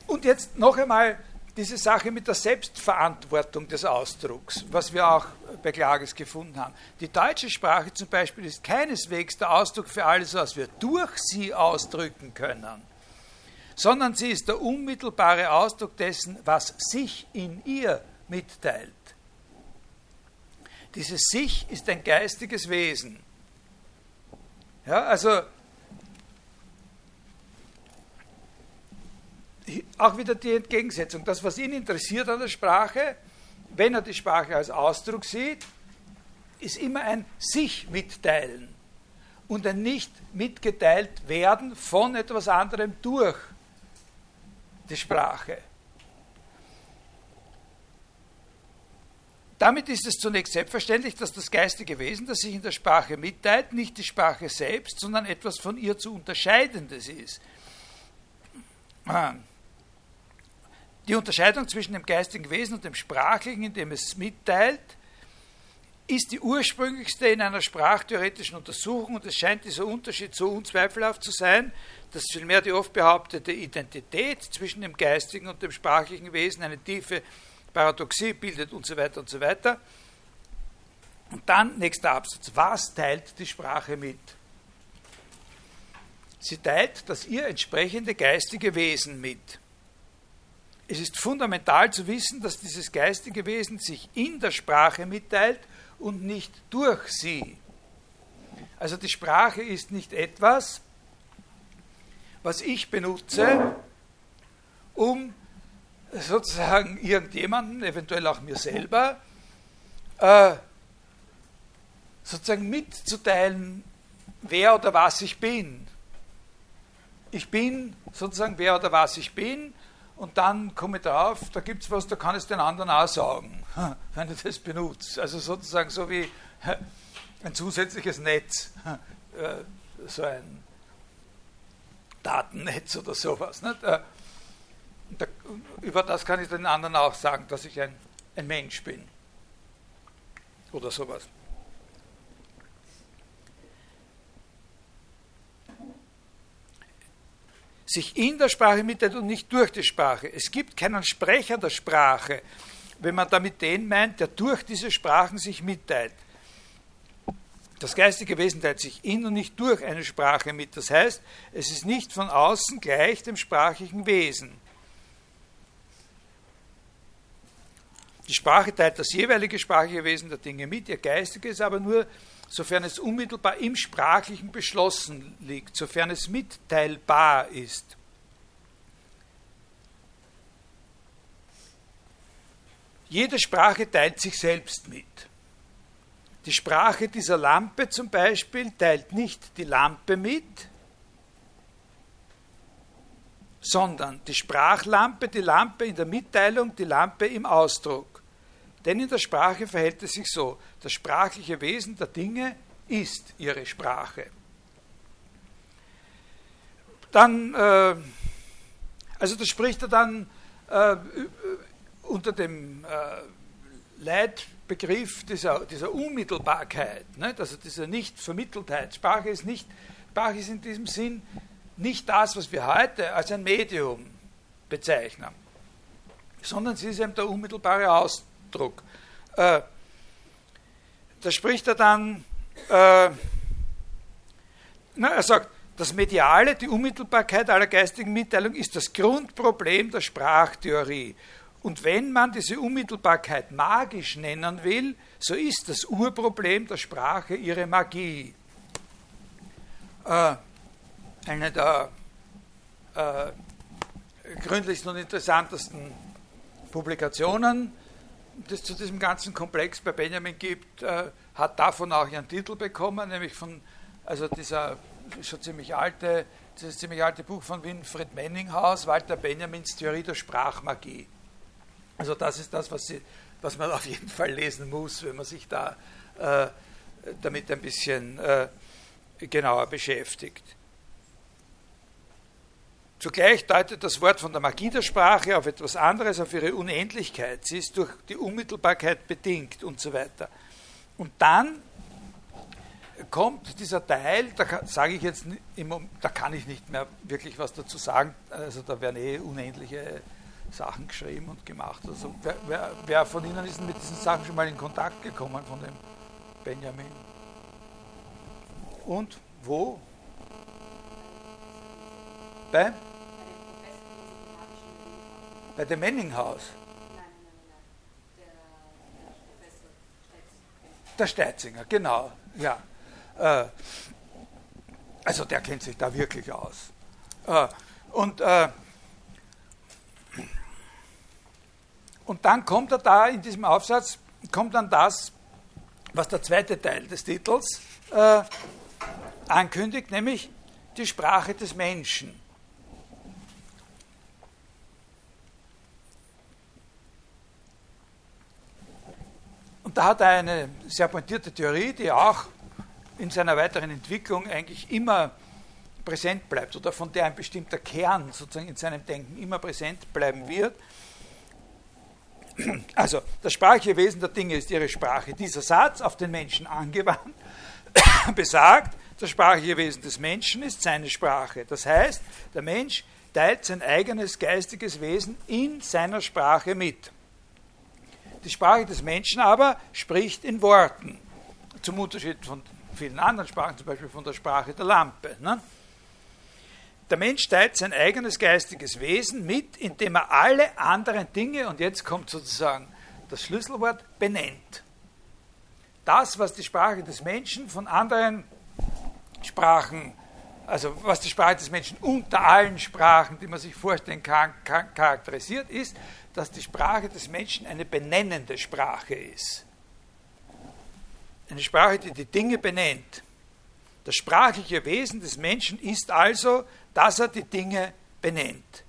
Und jetzt noch einmal diese Sache mit der Selbstverantwortung des Ausdrucks, was wir auch bei Klages gefunden haben. Die deutsche Sprache zum Beispiel ist keineswegs der Ausdruck für alles, was wir durch sie ausdrücken können, sondern sie ist der unmittelbare Ausdruck dessen, was sich in ihr mitteilt. Dieses Sich ist ein geistiges Wesen. Ja, also auch wieder die Entgegensetzung. Das, was ihn interessiert an der Sprache, wenn er die Sprache als Ausdruck sieht, ist immer ein sich mitteilen und ein nicht mitgeteilt werden von etwas anderem durch die Sprache. Damit ist es zunächst selbstverständlich, dass das geistige Wesen, das sich in der Sprache mitteilt, nicht die Sprache selbst, sondern etwas von ihr zu unterscheidendes ist. Ah. Die Unterscheidung zwischen dem geistigen Wesen und dem sprachlichen, in dem es mitteilt, ist die ursprünglichste in einer sprachtheoretischen Untersuchung und es scheint dieser Unterschied so unzweifelhaft zu sein, dass vielmehr die oft behauptete Identität zwischen dem geistigen und dem sprachlichen Wesen eine tiefe Paradoxie bildet und so weiter und so weiter. Und dann, nächster Absatz, was teilt die Sprache mit? Sie teilt das ihr entsprechende geistige Wesen mit. Es ist fundamental zu wissen, dass dieses geistige Wesen sich in der Sprache mitteilt und nicht durch sie. Also die Sprache ist nicht etwas, was ich benutze, um sozusagen irgendjemanden, eventuell auch mir selber, äh, sozusagen mitzuteilen, wer oder was ich bin. Ich bin sozusagen wer oder was ich bin und dann komme ich drauf, da gibt es was, da kann es den anderen auch sagen, wenn ich das benutze. Also sozusagen so wie ein zusätzliches Netz, äh, so ein Datennetz oder sowas. Nicht? Da, über das kann ich den anderen auch sagen, dass ich ein, ein Mensch bin. Oder sowas. Sich in der Sprache mitteilt und nicht durch die Sprache. Es gibt keinen Sprecher der Sprache, wenn man damit den meint, der durch diese Sprachen sich mitteilt. Das geistige Wesen teilt sich in und nicht durch eine Sprache mit. Das heißt, es ist nicht von außen gleich dem sprachlichen Wesen. Die Sprache teilt das jeweilige sprachliche Wesen der Dinge mit, ihr geistiges aber nur, sofern es unmittelbar im Sprachlichen beschlossen liegt, sofern es mitteilbar ist. Jede Sprache teilt sich selbst mit. Die Sprache dieser Lampe zum Beispiel teilt nicht die Lampe mit, sondern die Sprachlampe, die Lampe in der Mitteilung, die Lampe im Ausdruck. Denn in der Sprache verhält es sich so, das sprachliche Wesen der Dinge ist ihre Sprache. Dann, äh, also das spricht er dann äh, unter dem äh, Leitbegriff dieser, dieser Unmittelbarkeit, ne? also dieser Nichtvermitteltheit. Sprache ist, nicht, Sprache ist in diesem Sinn nicht das, was wir heute als ein Medium bezeichnen, sondern sie ist eben der unmittelbare Ausdruck Ausdruck. Äh, da spricht er dann, äh, na, er sagt, das Mediale, die Unmittelbarkeit aller geistigen Mitteilung ist das Grundproblem der Sprachtheorie. Und wenn man diese Unmittelbarkeit magisch nennen will, so ist das Urproblem der Sprache ihre Magie. Äh, eine der äh, gründlichsten und interessantesten Publikationen das zu diesem ganzen Komplex bei Benjamin gibt, äh, hat davon auch ihren Titel bekommen, nämlich von also dieser schon ziemlich alte, dieses ziemlich alte Buch von Winfried Menninghaus, Walter Benjamins Theorie der Sprachmagie. Also das ist das, was, sie, was man auf jeden Fall lesen muss, wenn man sich da äh, damit ein bisschen äh, genauer beschäftigt. Zugleich deutet das Wort von der Magie der Sprache auf etwas anderes, auf ihre Unendlichkeit. Sie ist durch die Unmittelbarkeit bedingt und so weiter. Und dann kommt dieser Teil, da sage ich jetzt, da kann ich nicht mehr wirklich was dazu sagen. Also da werden eh unendliche Sachen geschrieben und gemacht. Also wer, wer, wer von Ihnen ist mit diesen Sachen schon mal in Kontakt gekommen von dem Benjamin? Und wo? Bei? Bei dem Menninghaus? Der, Steitzinger, genau. Ja. Äh, also der kennt sich da wirklich aus. Äh, und, äh, und dann kommt er da in diesem Aufsatz, kommt dann das, was der zweite Teil des Titels äh, ankündigt, nämlich die Sprache des Menschen. Und da hat er eine sehr pointierte Theorie, die auch in seiner weiteren Entwicklung eigentlich immer präsent bleibt oder von der ein bestimmter Kern sozusagen in seinem Denken immer präsent bleiben wird. Also, das sprachliche Wesen der Dinge ist ihre Sprache. Dieser Satz, auf den Menschen angewandt, besagt, das sprachliche Wesen des Menschen ist seine Sprache. Das heißt, der Mensch teilt sein eigenes geistiges Wesen in seiner Sprache mit. Die Sprache des Menschen aber spricht in Worten, zum Unterschied von vielen anderen Sprachen, zum Beispiel von der Sprache der Lampe. Ne? Der Mensch teilt sein eigenes geistiges Wesen mit, indem er alle anderen Dinge, und jetzt kommt sozusagen das Schlüsselwort, benennt. Das, was die Sprache des Menschen von anderen Sprachen, also was die Sprache des Menschen unter allen Sprachen, die man sich vorstellen kann, charakterisiert, ist, dass die Sprache des Menschen eine benennende Sprache ist. Eine Sprache, die die Dinge benennt. Das sprachliche Wesen des Menschen ist also, dass er die Dinge benennt.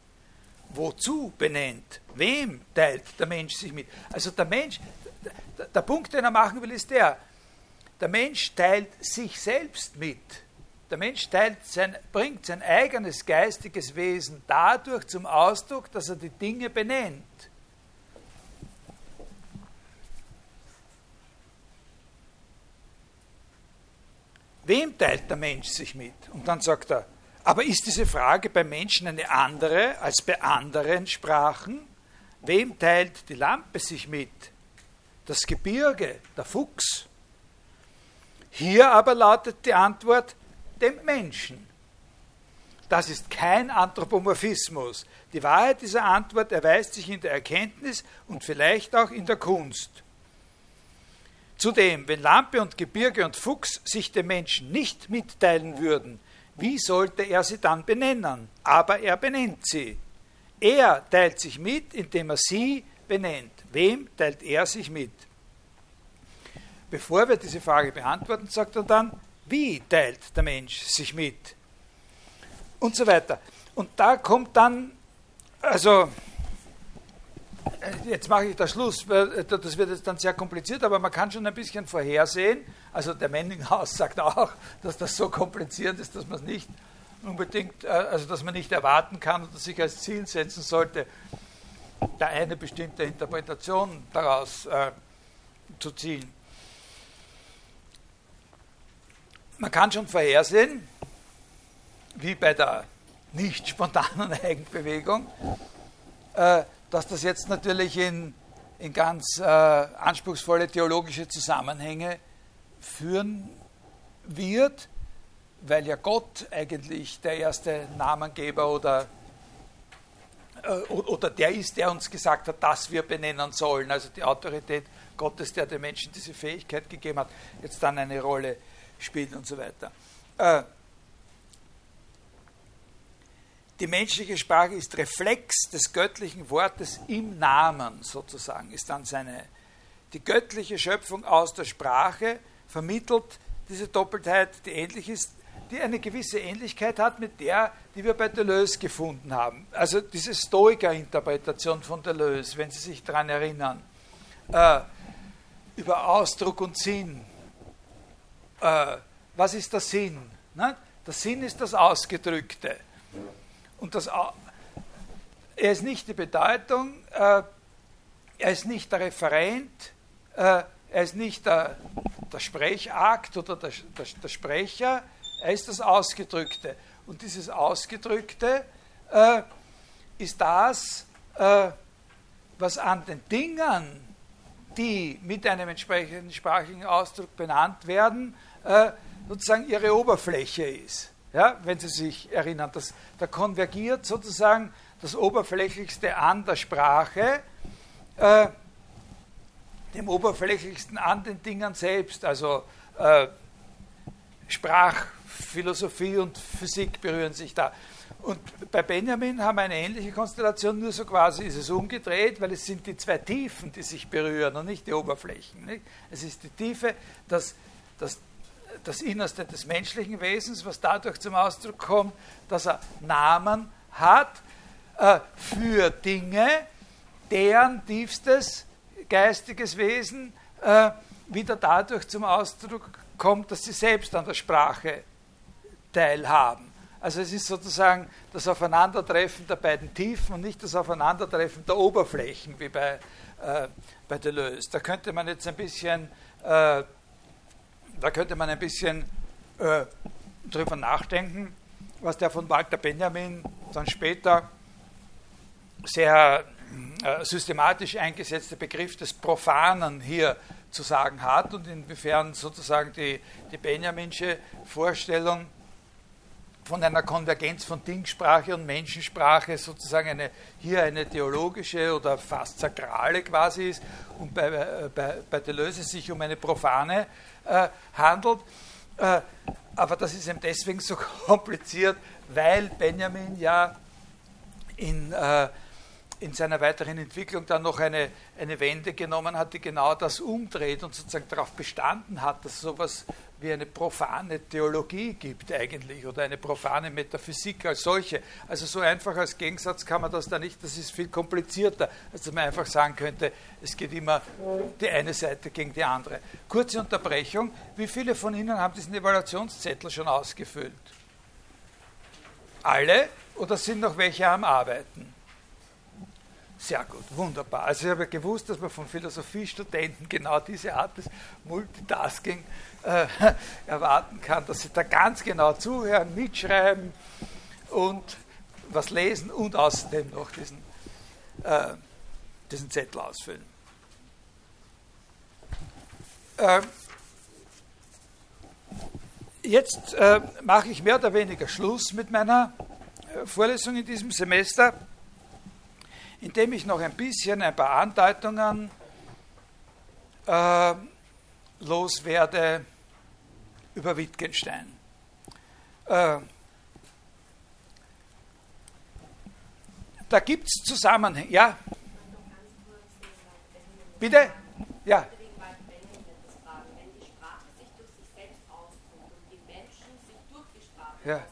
Wozu benennt? Wem teilt der Mensch sich mit? Also der Mensch, der Punkt, den er machen will, ist der, der Mensch teilt sich selbst mit. Der Mensch sein, bringt sein eigenes geistiges Wesen dadurch zum Ausdruck, dass er die Dinge benennt. Wem teilt der Mensch sich mit? Und dann sagt er, aber ist diese Frage beim Menschen eine andere als bei anderen Sprachen? Wem teilt die Lampe sich mit? Das Gebirge, der Fuchs? Hier aber lautet die Antwort, dem Menschen. Das ist kein Anthropomorphismus. Die Wahrheit dieser Antwort erweist sich in der Erkenntnis und vielleicht auch in der Kunst. Zudem, wenn Lampe und Gebirge und Fuchs sich dem Menschen nicht mitteilen würden, wie sollte er sie dann benennen? Aber er benennt sie. Er teilt sich mit, indem er sie benennt. Wem teilt er sich mit? Bevor wir diese Frage beantworten, sagt er dann, wie teilt der Mensch sich mit? Und so weiter. Und da kommt dann, also, jetzt mache ich da Schluss, weil das wird jetzt dann sehr kompliziert, aber man kann schon ein bisschen vorhersehen. Also der Menninghaus sagt auch, dass das so kompliziert ist, dass man es nicht unbedingt, äh, also dass man nicht erwarten kann oder sich als Ziel setzen sollte, da eine bestimmte Interpretation daraus äh, zu ziehen. Man kann schon vorhersehen, wie bei der nicht spontanen Eigenbewegung, äh, dass das jetzt natürlich in, in ganz äh, anspruchsvolle theologische Zusammenhänge führen wird, weil ja Gott eigentlich der erste Namengeber oder, äh, oder der ist, der uns gesagt hat, dass wir benennen sollen. Also die Autorität Gottes, der den Menschen diese Fähigkeit gegeben hat, jetzt dann eine Rolle spielt und so weiter. Äh, die menschliche Sprache ist Reflex des göttlichen Wortes im Namen sozusagen, ist dann seine, die göttliche Schöpfung aus der Sprache vermittelt diese Doppeltheit, die ähnlich ist, die eine gewisse Ähnlichkeit hat mit der, die wir bei Deleuze gefunden haben. Also diese Stoiker-Interpretation von Deleuze, wenn Sie sich daran erinnern, äh, über Ausdruck und Sinn, äh, was ist der Sinn? Ne? Der Sinn ist das Ausgedrückte. Und das, er ist nicht die Bedeutung, äh, er ist nicht der Referent, äh, er ist nicht der, der Sprechakt oder der, der, der, Sprecher, er ist das Ausgedrückte. Und dieses Ausgedrückte äh, ist das, äh, was an den Dingen, die mit einem entsprechenden sprachlichen Ausdruck benannt werden, äh, sozusagen ihre Oberfläche ist. Ja, wenn Sie sich erinnern, das, da konvergiert sozusagen das Oberflächlichste an der Sprache, äh, dem Oberflächlichsten an den Dingen selbst. Also äh, Sprachphilosophie und Physik berühren sich da. Und bei Benjamin haben wir eine ähnliche Konstellation, nur so quasi ist es umgedreht, weil es sind die zwei Tiefen, die sich berühren und nicht die Oberflächen. Nicht? Es ist die Tiefe, dass, dass das Innerste des menschlichen Wesens, was dadurch zum Ausdruck kommt, dass er Namen hat äh, für Dinge, deren tiefstes geistiges Wesen äh, wieder dadurch zum Ausdruck kommt, dass sie selbst an der Sprache teilhaben. Also es ist sozusagen das Aufeinandertreffen der beiden Tiefen und nicht das Aufeinandertreffen der Oberflächen wie bei, äh, bei Deleuze. Da könnte man jetzt ein bisschen, äh, da könnte man ein bisschen äh, drüber nachdenken, was der von Walter Benjamin dann später sehr äh, systematisch eingesetzte Begriff des Profanen hier zu sagen hat und inwiefern sozusagen die, die Benjaminsche Vorstellung von einer Konvergenz von Dingsprache und Menschensprache sozusagen eine, hier eine theologische oder fast sakrale quasi ist. Und bei, äh, bei, bei Deleuze sich um eine profane äh, handelt. Äh, aber das ist eben deswegen so kompliziert, weil Benjamin ja in, äh, in seiner weiteren Entwicklung dann noch eine, eine Wende genommen hat, die genau das umdreht und sozusagen darauf bestanden hat, dass sowas wie eine profane Theologie gibt eigentlich oder eine profane Metaphysik als solche. Also so einfach als Gegensatz kann man das da nicht, das ist viel komplizierter, als man einfach sagen könnte, es geht immer die eine Seite gegen die andere. Kurze Unterbrechung, wie viele von Ihnen haben diesen Evaluationszettel schon ausgefüllt? Alle oder sind noch welche am Arbeiten? Sehr gut, wunderbar. Also ich habe gewusst, dass man von Philosophiestudenten genau diese Art des Multitasking äh, erwarten kann, dass sie da ganz genau zuhören, mitschreiben und was lesen und außerdem noch diesen, äh, diesen Zettel ausfüllen. Äh, jetzt äh, mache ich mehr oder weniger Schluss mit meiner äh, Vorlesung in diesem Semester indem ich noch ein bisschen ein paar Andeutungen äh, loswerde über Wittgenstein. Äh, da gibt es Zusammenhänge. Ja? Bitte? Ja. Ja.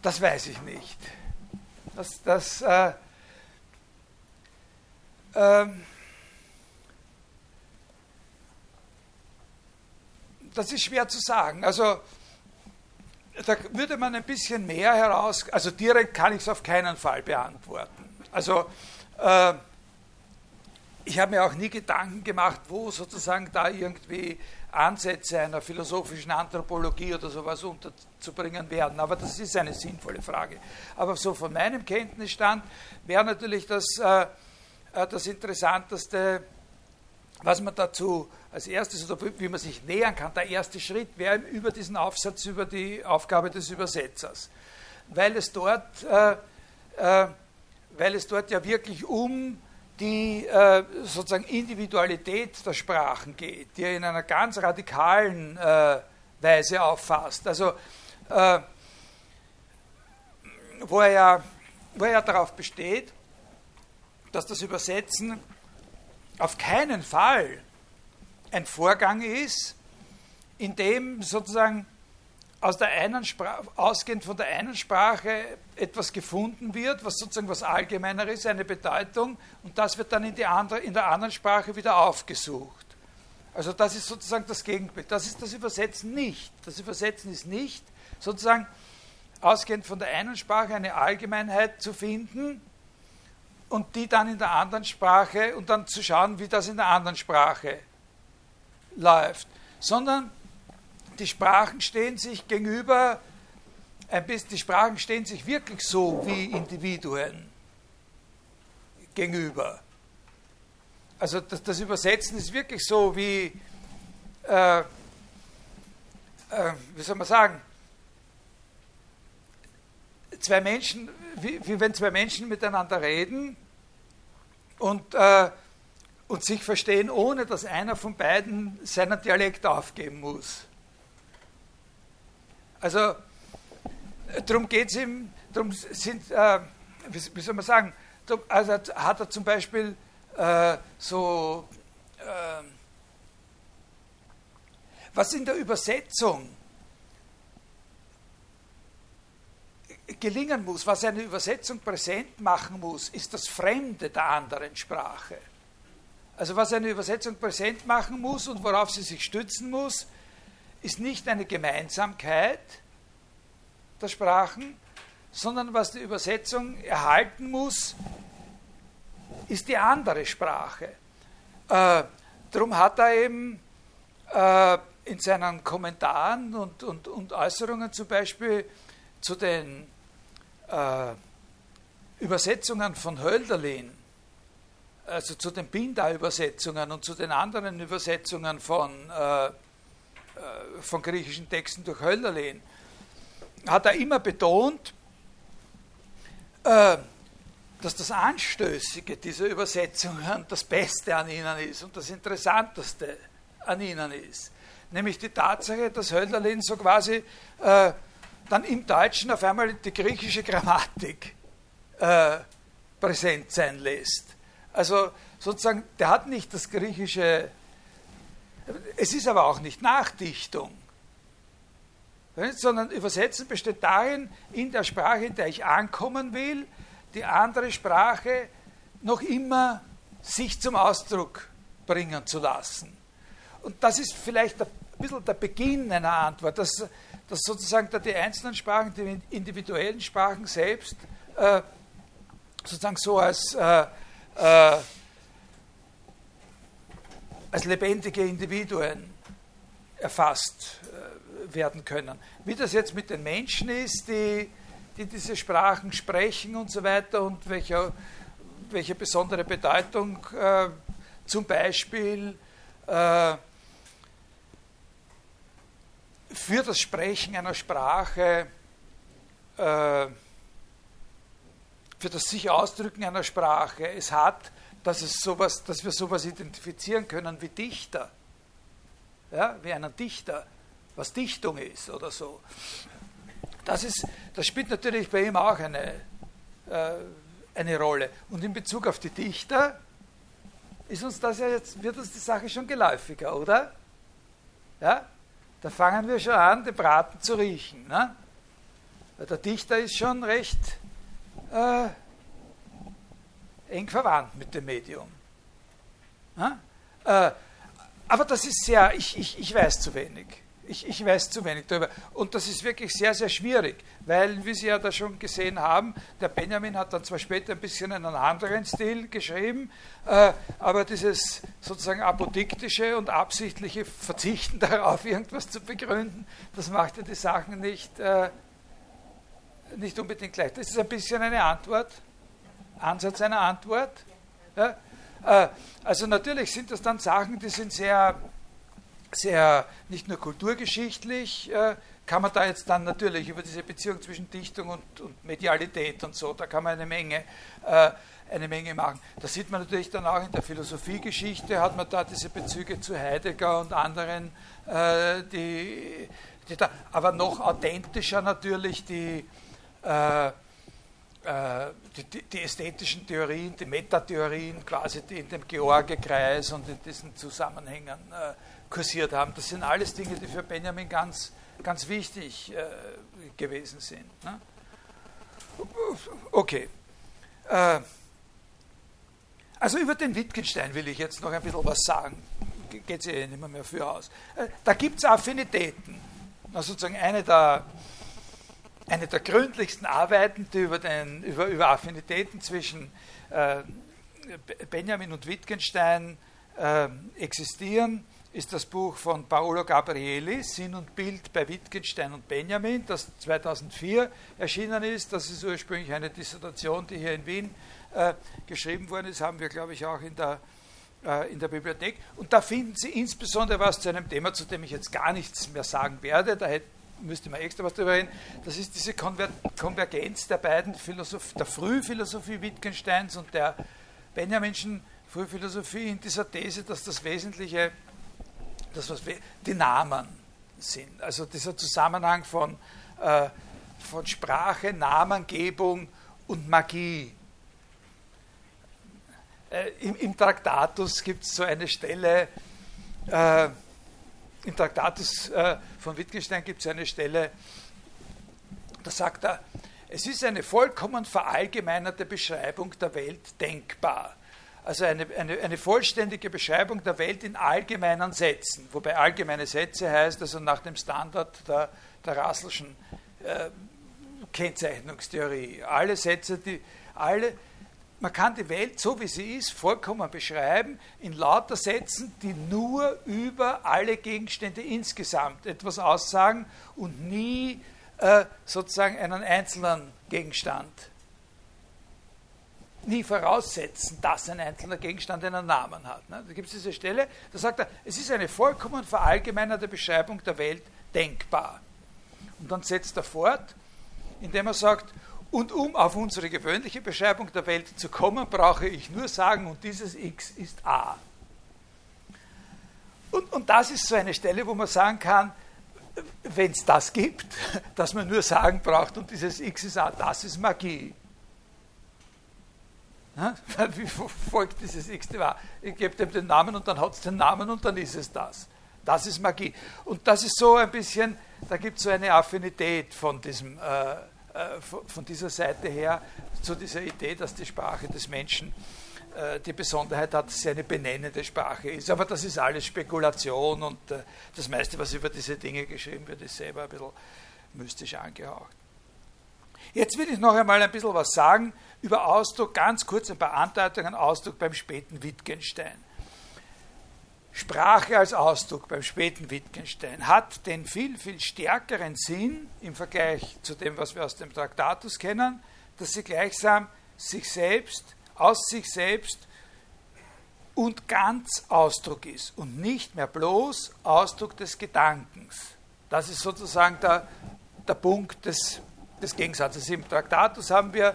Das weiß ich nicht. Das, das, äh, äh, das ist schwer zu sagen. Also da würde man ein bisschen mehr heraus, also direkt kann ich es auf keinen Fall beantworten. Also äh, ich habe mir auch nie Gedanken gemacht, wo sozusagen da irgendwie Ansätze einer philosophischen Anthropologie oder sowas unterzubringen werden. Aber das ist eine sinnvolle Frage. Aber so von meinem Kenntnisstand wäre natürlich das, äh, äh, das Interessanteste, was man dazu als erstes oder wie man sich nähern kann. Der erste Schritt wäre über diesen Aufsatz über die Aufgabe des Übersetzers. Weil es dort, äh, äh, weil es dort ja wirklich um die äh, sozusagen Individualität der Sprachen geht, die er in einer ganz radikalen äh, Weise auffasst. Also äh, wo, er ja, wo er ja darauf besteht, dass das Übersetzen auf keinen Fall ein Vorgang ist, in dem sozusagen aus der einen ausgehend von der einen Sprache etwas gefunden wird, was sozusagen was allgemeiner ist, eine Bedeutung, und das wird dann in, die andere, in der anderen Sprache wieder aufgesucht. Also das ist sozusagen das Gegenbild. Das ist das Übersetzen nicht. Das Übersetzen ist nicht sozusagen ausgehend von der einen Sprache eine Allgemeinheit zu finden und die dann in der anderen Sprache und dann zu schauen, wie das in der anderen Sprache läuft, sondern die Sprachen stehen sich gegenüber, ein bisschen, die Sprachen stehen sich wirklich so wie Individuen gegenüber. Also das, das Übersetzen ist wirklich so wie, äh, äh, wie soll man sagen, zwei Menschen, wie, wie wenn zwei Menschen miteinander reden und, äh, und sich verstehen, ohne dass einer von beiden seinen Dialekt aufgeben muss. Also darum geht es ihm, darum sind, äh, wie, soll man sagen, also hat er zum Beispiel äh, so, äh, was in der Übersetzung gelingen muss, was eine Übersetzung präsent machen muss, ist das Fremde der anderen Sprache. Also was eine Übersetzung präsent machen muss und worauf sie sich stützen muss, ist nicht eine Gemeinsamkeit der Sprachen, sondern was die Übersetzung erhalten muss, ist die andere Sprache. Äh, darum hat er eben äh, in seinen Kommentaren und, und, und Äußerungen zum Beispiel zu den äh, Übersetzungen von Hölderlin, also zu den Pinda-Übersetzungen und zu den anderen Übersetzungen von, äh, von griechischen Texten durch Hölderlin, hat er immer betont, äh, dass das Anstößige dieser Übersetzungen das Beste an ihnen ist und das Interessanteste an ihnen ist. Nämlich die Tatsache, dass Hölderlin so quasi äh, dann im Deutschen auf einmal die griechische Grammatik äh, präsent sein lässt. Also sozusagen, der hat nicht das griechische, es ist aber auch nicht Nachdichtung, sondern Übersetzen besteht darin, in der Sprache, in der ich ankommen will, die andere Sprache noch immer sich zum Ausdruck bringen zu lassen. Und das ist vielleicht ein bisschen der Beginn einer Antwort, dass, dass sozusagen die einzelnen Sprachen, die individuellen Sprachen selbst, äh, sozusagen so als, äh, äh, als lebendige Individuen erfasst äh, werden können. Wie das jetzt mit den Menschen ist, die, die diese Sprachen sprechen und so weiter und welche, welche besondere Bedeutung äh, zum Beispiel äh, für das Sprechen einer Sprache äh, für das sich Ausdrücken einer Sprache es hat, dass, es sowas, dass wir sowas identifizieren können wie Dichter. Ja, wie einen Dichter, was Dichtung ist oder so. Das, ist, das spielt natürlich bei ihm auch eine, äh, eine Rolle. Und in Bezug auf die Dichter ist uns das ja jetzt, wird uns die Sache schon geläufiger, oder? Ja? Da fangen wir schon an, den Braten zu riechen. Ne? Der Dichter ist schon recht äh, eng verwandt mit dem Medium. Äh, aber das ist sehr, ich, ich, ich weiß zu wenig. Ich, ich, weiß zu wenig darüber. Und das ist wirklich sehr, sehr schwierig, weil, wie Sie ja da schon gesehen haben, der Benjamin hat dann zwar später ein bisschen einen anderen Stil geschrieben, äh, aber dieses sozusagen apodiktische und absichtliche Verzichten darauf, irgendwas zu begründen, das macht ja die Sachen nicht, äh, nicht unbedingt gleich. Das ist ein bisschen eine Antwort, Ansatz einer Antwort. Ja? Äh, also natürlich sind das dann Sachen, die sind sehr, sehr nicht nur kulturgeschichtlich, äh, kann man da jetzt dann natürlich über diese Beziehung zwischen Dichtung und, und Medialität und so, da kann man eine Menge, äh, eine Menge machen. Das sieht man natürlich dann auch in der Philosophiegeschichte, hat man da diese Bezüge zu Heidegger und anderen, die, die da, aber noch authentischer natürlich die, äh, die, die, ästhetischen Theorien, die Metatheorien quasi, die in dem George-Kreis und in diesen Zusammenhängen äh, kursiert haben. Das sind alles Dinge, die für Benjamin ganz, ganz wichtig äh, gewesen sind. Ne? Okay. Äh, also über den Wittgenstein will ich jetzt noch ein bisschen was sagen. Geht es eh nicht mehr, für aus. Äh, da gibt es Affinitäten. Also sozusagen eine der eine der gründlichsten Arbeiten, die über, den, über, über Affinitäten zwischen äh, Benjamin und Wittgenstein äh, existieren, ist das Buch von Paolo Gabrieli, Sinn und Bild bei Wittgenstein und Benjamin, das 2004 erschienen ist. Das ist ursprünglich eine Dissertation, die hier in Wien äh, geschrieben worden ist, haben wir, glaube ich, auch in der, äh, in der Bibliothek. Und da finden Sie insbesondere was zu einem Thema, zu dem ich jetzt gar nichts mehr sagen werde. Da hätte müsste man extra was darüber reden, das ist diese Konver Konvergenz der beiden Philosoph der Frühphilosophie Wittgensteins und der Benjaminschen Frühphilosophie in dieser These, dass das Wesentliche das, was die Namen sind. Also dieser Zusammenhang von, äh, von Sprache, Namengebung und Magie. Äh, im, Im Traktatus gibt es so eine Stelle, äh, im Traktatus äh, von Wittgenstein gibt es eine Stelle, da sagt er, es ist eine vollkommen verallgemeinerte Beschreibung der Welt denkbar. Also eine, eine, eine vollständige Beschreibung der Welt in allgemeinen Sätzen, wobei allgemeine Sätze heißt, also nach dem Standard der, der Russelschen äh, Kennzeichnungstheorie. Alle Sätze, die alle, man kann die Welt so wie sie ist vollkommen beschreiben in lauter Sätzen, die nur über alle Gegenstände insgesamt etwas aussagen und nie äh, sozusagen einen einzelnen Gegenstand nie voraussetzen, dass ein einzelner Gegenstand einen Namen hat. Ne? Da gibt es diese Stelle, da sagt er, es ist eine vollkommen verallgemeinerte Beschreibung der Welt denkbar. Und dann setzt er fort, indem er sagt, und um auf unsere gewöhnliche Beschreibung der Welt zu kommen, brauche ich nur sagen, und dieses x ist a. Und, und das ist so eine Stelle, wo man sagen kann, wenn es das gibt, dass man nur sagen braucht, und dieses x ist a, das ist Magie. Wie folgt dieses x war? Ich gebe dem den Namen und dann hat es den Namen und dann ist es das. Das ist Magie. Und das ist so ein bisschen, da gibt es so eine Affinität von, diesem, äh von dieser Seite her zu dieser Idee, dass die Sprache des Menschen äh, die Besonderheit hat, dass sie eine benennende Sprache ist. Aber das ist alles Spekulation und äh, das meiste, was über diese Dinge geschrieben wird, ist selber ein bisschen mystisch angehaucht. Jetzt will ich noch einmal ein bisschen was sagen über Ausdruck, ganz kurz ein paar Andeutungen, Ausdruck beim späten Wittgenstein. Sprache als Ausdruck beim späten Wittgenstein hat den viel, viel stärkeren Sinn im Vergleich zu dem, was wir aus dem Traktatus kennen, dass sie gleichsam sich selbst, aus sich selbst und ganz Ausdruck ist und nicht mehr bloß Ausdruck des Gedankens. Das ist sozusagen der, der Punkt des des Gegensatzes. Im Traktatus haben wir,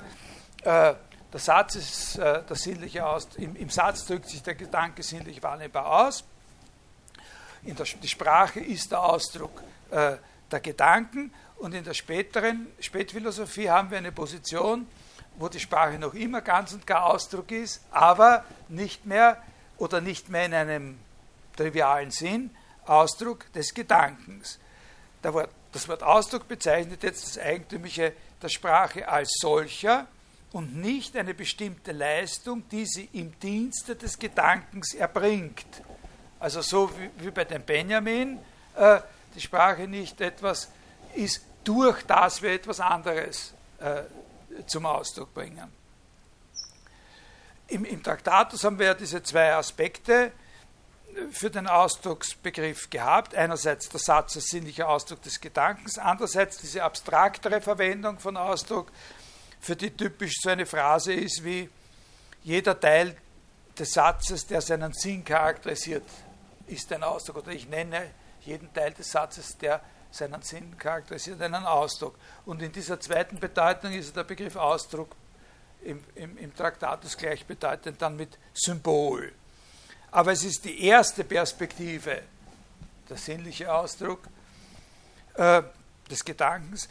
äh, der Satz ist äh, der sinnliche aus, im, im, Satz drückt sich der Gedanke sinnlich wahrnehmbar aus. Der, die Sprache ist der Ausdruck äh, der Gedanken und in der späteren Spätphilosophie haben wir eine Position, wo die Sprache noch immer ganz und gar Ausdruck ist, aber nicht mehr oder nicht mehr in einem trivialen Sinn Ausdruck des Gedankens. Da Wort das Wort Ausdruck bezeichnet jetzt das Eigentümliche der Sprache als solcher und nicht eine bestimmte Leistung, die sie im Dienste des Gedankens erbringt. Also so wie, wie bei dem Benjamin, äh, die Sprache nicht etwas ist, durch das wir etwas anderes äh, zum Ausdruck bringen. Im, Im Traktatus haben wir ja diese zwei Aspekte, für den Ausdrucksbegriff gehabt. Einerseits der Satz als sinnlicher Ausdruck des Gedankens, andererseits diese abstraktere Verwendung von Ausdruck, für die typisch so eine Phrase ist wie jeder Teil des Satzes, der seinen Sinn charakterisiert, ist ein Ausdruck. Oder ich nenne jeden Teil des Satzes, der seinen Sinn charakterisiert, einen Ausdruck. Und in dieser zweiten Bedeutung ist der Begriff Ausdruck im, im, im Traktatus gleichbedeutend dann mit Symbol. Aber es ist die erste Perspektive, der sinnliche Ausdruck äh, des Gedankens,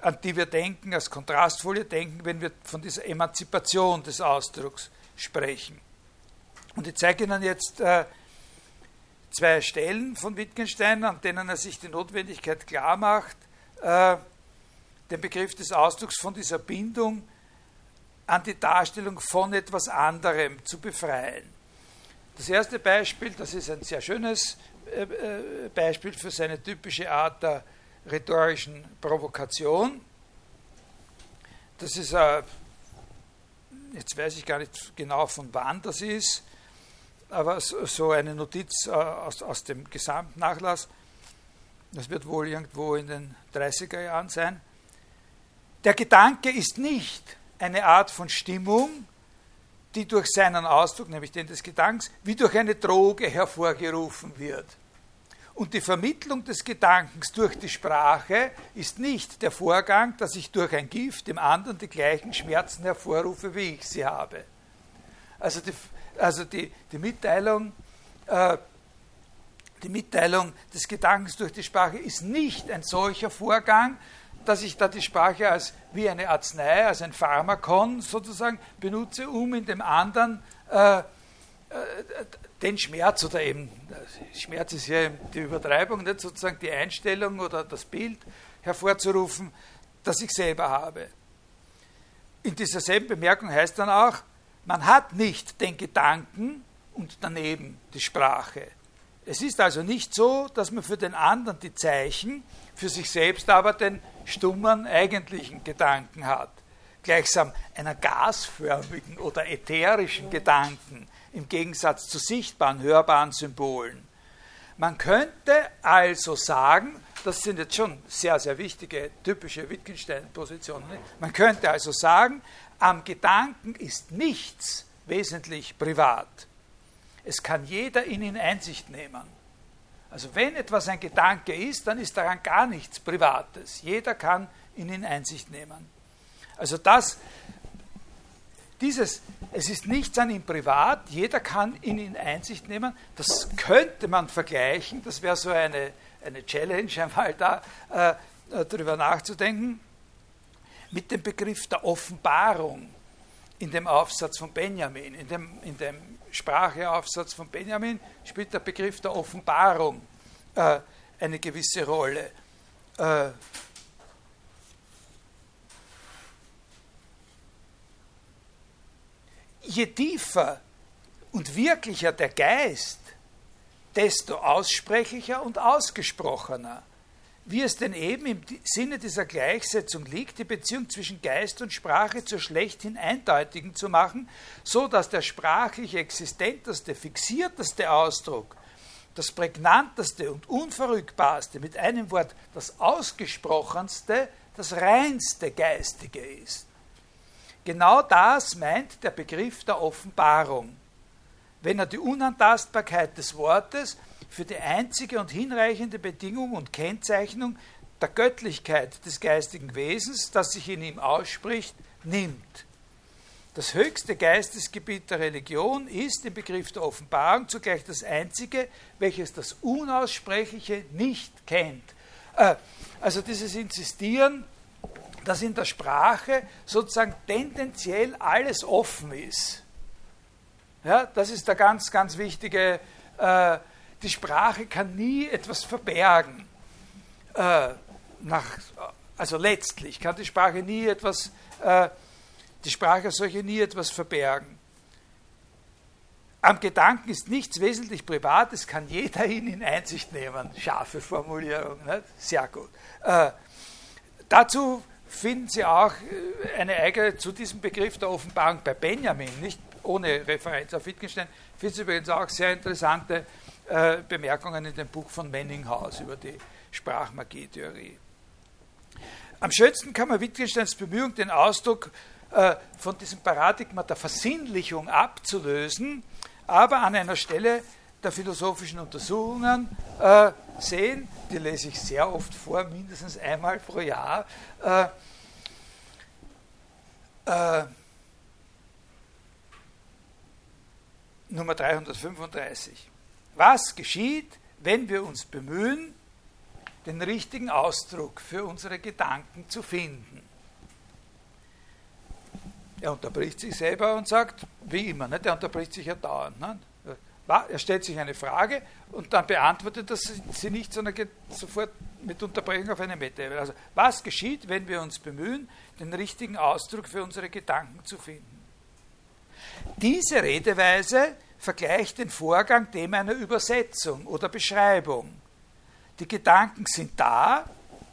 an die wir denken, als Kontrastfolie denken, wenn wir von dieser Emanzipation des Ausdrucks sprechen. Und ich zeige Ihnen jetzt äh, zwei Stellen von Wittgenstein, an denen er sich die Notwendigkeit klar macht, äh, den Begriff des Ausdrucks von dieser Bindung an die Darstellung von etwas anderem zu befreien. Das erste Beispiel, das ist ein sehr schönes äh, äh, Beispiel für seine typische Art der rhetorischen Provokation. Das ist, äh, jetzt weiß ich gar nicht genau von wann das ist, aber so eine Notiz aus, aus dem Gesamtnachlass, das wird wohl irgendwo in den 30er Jahren sein. Der Gedanke ist nicht eine Art von Stimmung, die durch seinen Ausdruck, nämlich den des Gedankens, wie durch eine Droge hervorgerufen wird. Und die Vermittlung des Gedankens durch die Sprache ist nicht der Vorgang, dass ich durch ein Gift dem anderen die gleichen Schmerzen hervorrufe, wie ich sie habe. Also die, also die, die Mitteilung, äh, die Mitteilung des Gedankens durch die Sprache ist nicht ein solcher Vorgang, dass ich da die Sprache als wie eine Arznei, als ein Pharmakon sozusagen benutze, um in dem anderen äh, äh, den Schmerz oder eben, Schmerz ist ja die Übertreibung, nicht sozusagen die Einstellung oder das Bild hervorzurufen, das ich selber habe. in dieser selben Bemerkung heißt dann auch, man hat nicht den Gedanken und daneben die Sprache. Es ist also nicht so, dass man für den anderen die Zeichen, für sich selbst aber den stummen eigentlichen Gedanken hat. Gleichsam einer gasförmigen oder ätherischen Gedanken im Gegensatz zu sichtbaren, hörbaren Symbolen. Man könnte also sagen, das sind jetzt schon sehr, sehr wichtige, typische Wittgenstein-Positionen, man könnte also sagen, am Gedanken ist nichts wesentlich privat. Es kann jeder in ihn Einsicht nehmen. Also wenn etwas ein Gedanke ist, dann ist daran gar nichts Privates. Jeder kann in ihn Einsicht nehmen. Also das, dieses, es ist nichts an ihm privat, jeder kann in ihn Einsicht nehmen, das könnte man vergleichen, das wäre so eine, eine Challenge, einmal da äh, darüber nachzudenken, mit dem Begriff der Offenbarung in dem Aufsatz von Benjamin, in dem, in dem Spracheaufsatz von Benjamin spielt der Begriff der Offenbarung äh, eine gewisse Rolle. Äh, je tiefer und wirklicher der Geist, desto aussprechlicher und ausgesprochener. Wie es denn eben im Sinne dieser Gleichsetzung liegt, die Beziehung zwischen Geist und Sprache zur schlechthin eindeutigen zu machen, so dass der sprachlich existenteste, fixierteste Ausdruck, das prägnanteste und unverrückbarste, mit einem Wort das ausgesprochenste, das reinste Geistige ist. Genau das meint der Begriff der Offenbarung, wenn er die Unantastbarkeit des Wortes für die einzige und hinreichende Bedingung und Kennzeichnung der Göttlichkeit des geistigen Wesens, das sich in ihm ausspricht, nimmt. Das höchste Geistesgebiet der Religion ist im Begriff der Offenbarung zugleich das einzige, welches das Unaussprechliche nicht kennt. Äh, also dieses Insistieren dass in der Sprache sozusagen tendenziell alles offen ist. Ja, das ist der ganz, ganz wichtige, äh, die Sprache kann nie etwas verbergen. Äh, nach, also letztlich kann die Sprache nie etwas, äh, die Sprache solche nie etwas verbergen. Am Gedanken ist nichts wesentlich Privates, kann jeder in ihn Einsicht nehmen. Scharfe Formulierung, nicht? sehr gut. Äh, dazu finden Sie auch äh, eine eigene zu diesem Begriff der Offenbarung bei Benjamin, nicht ohne Referenz auf Wittgenstein, finden Sie übrigens auch sehr interessante äh, Bemerkungen in dem Buch von Menninghaus über die Sprachmagietheorie. Am schönsten kann man Wittgensteins Bemühung, den Ausdruck äh, von diesem Paradigma der Versinnlichung abzulösen, aber an einer Stelle der philosophischen Untersuchungen äh, sehen, die lese ich sehr oft vor, mindestens einmal pro Jahr. Nummer 335. Was geschieht, wenn wir uns bemühen, den richtigen Ausdruck für unsere Gedanken zu finden? Er unterbricht sich selber und sagt, wie immer, ne? der unterbricht sich ja dauernd. Ne? Er stellt sich eine Frage und dann beantwortet er sie nicht, sondern geht sofort mit Unterbrechung auf eine meta Also, was geschieht, wenn wir uns bemühen, den richtigen Ausdruck für unsere Gedanken zu finden? Diese Redeweise vergleicht den Vorgang dem einer Übersetzung oder Beschreibung. Die Gedanken sind da,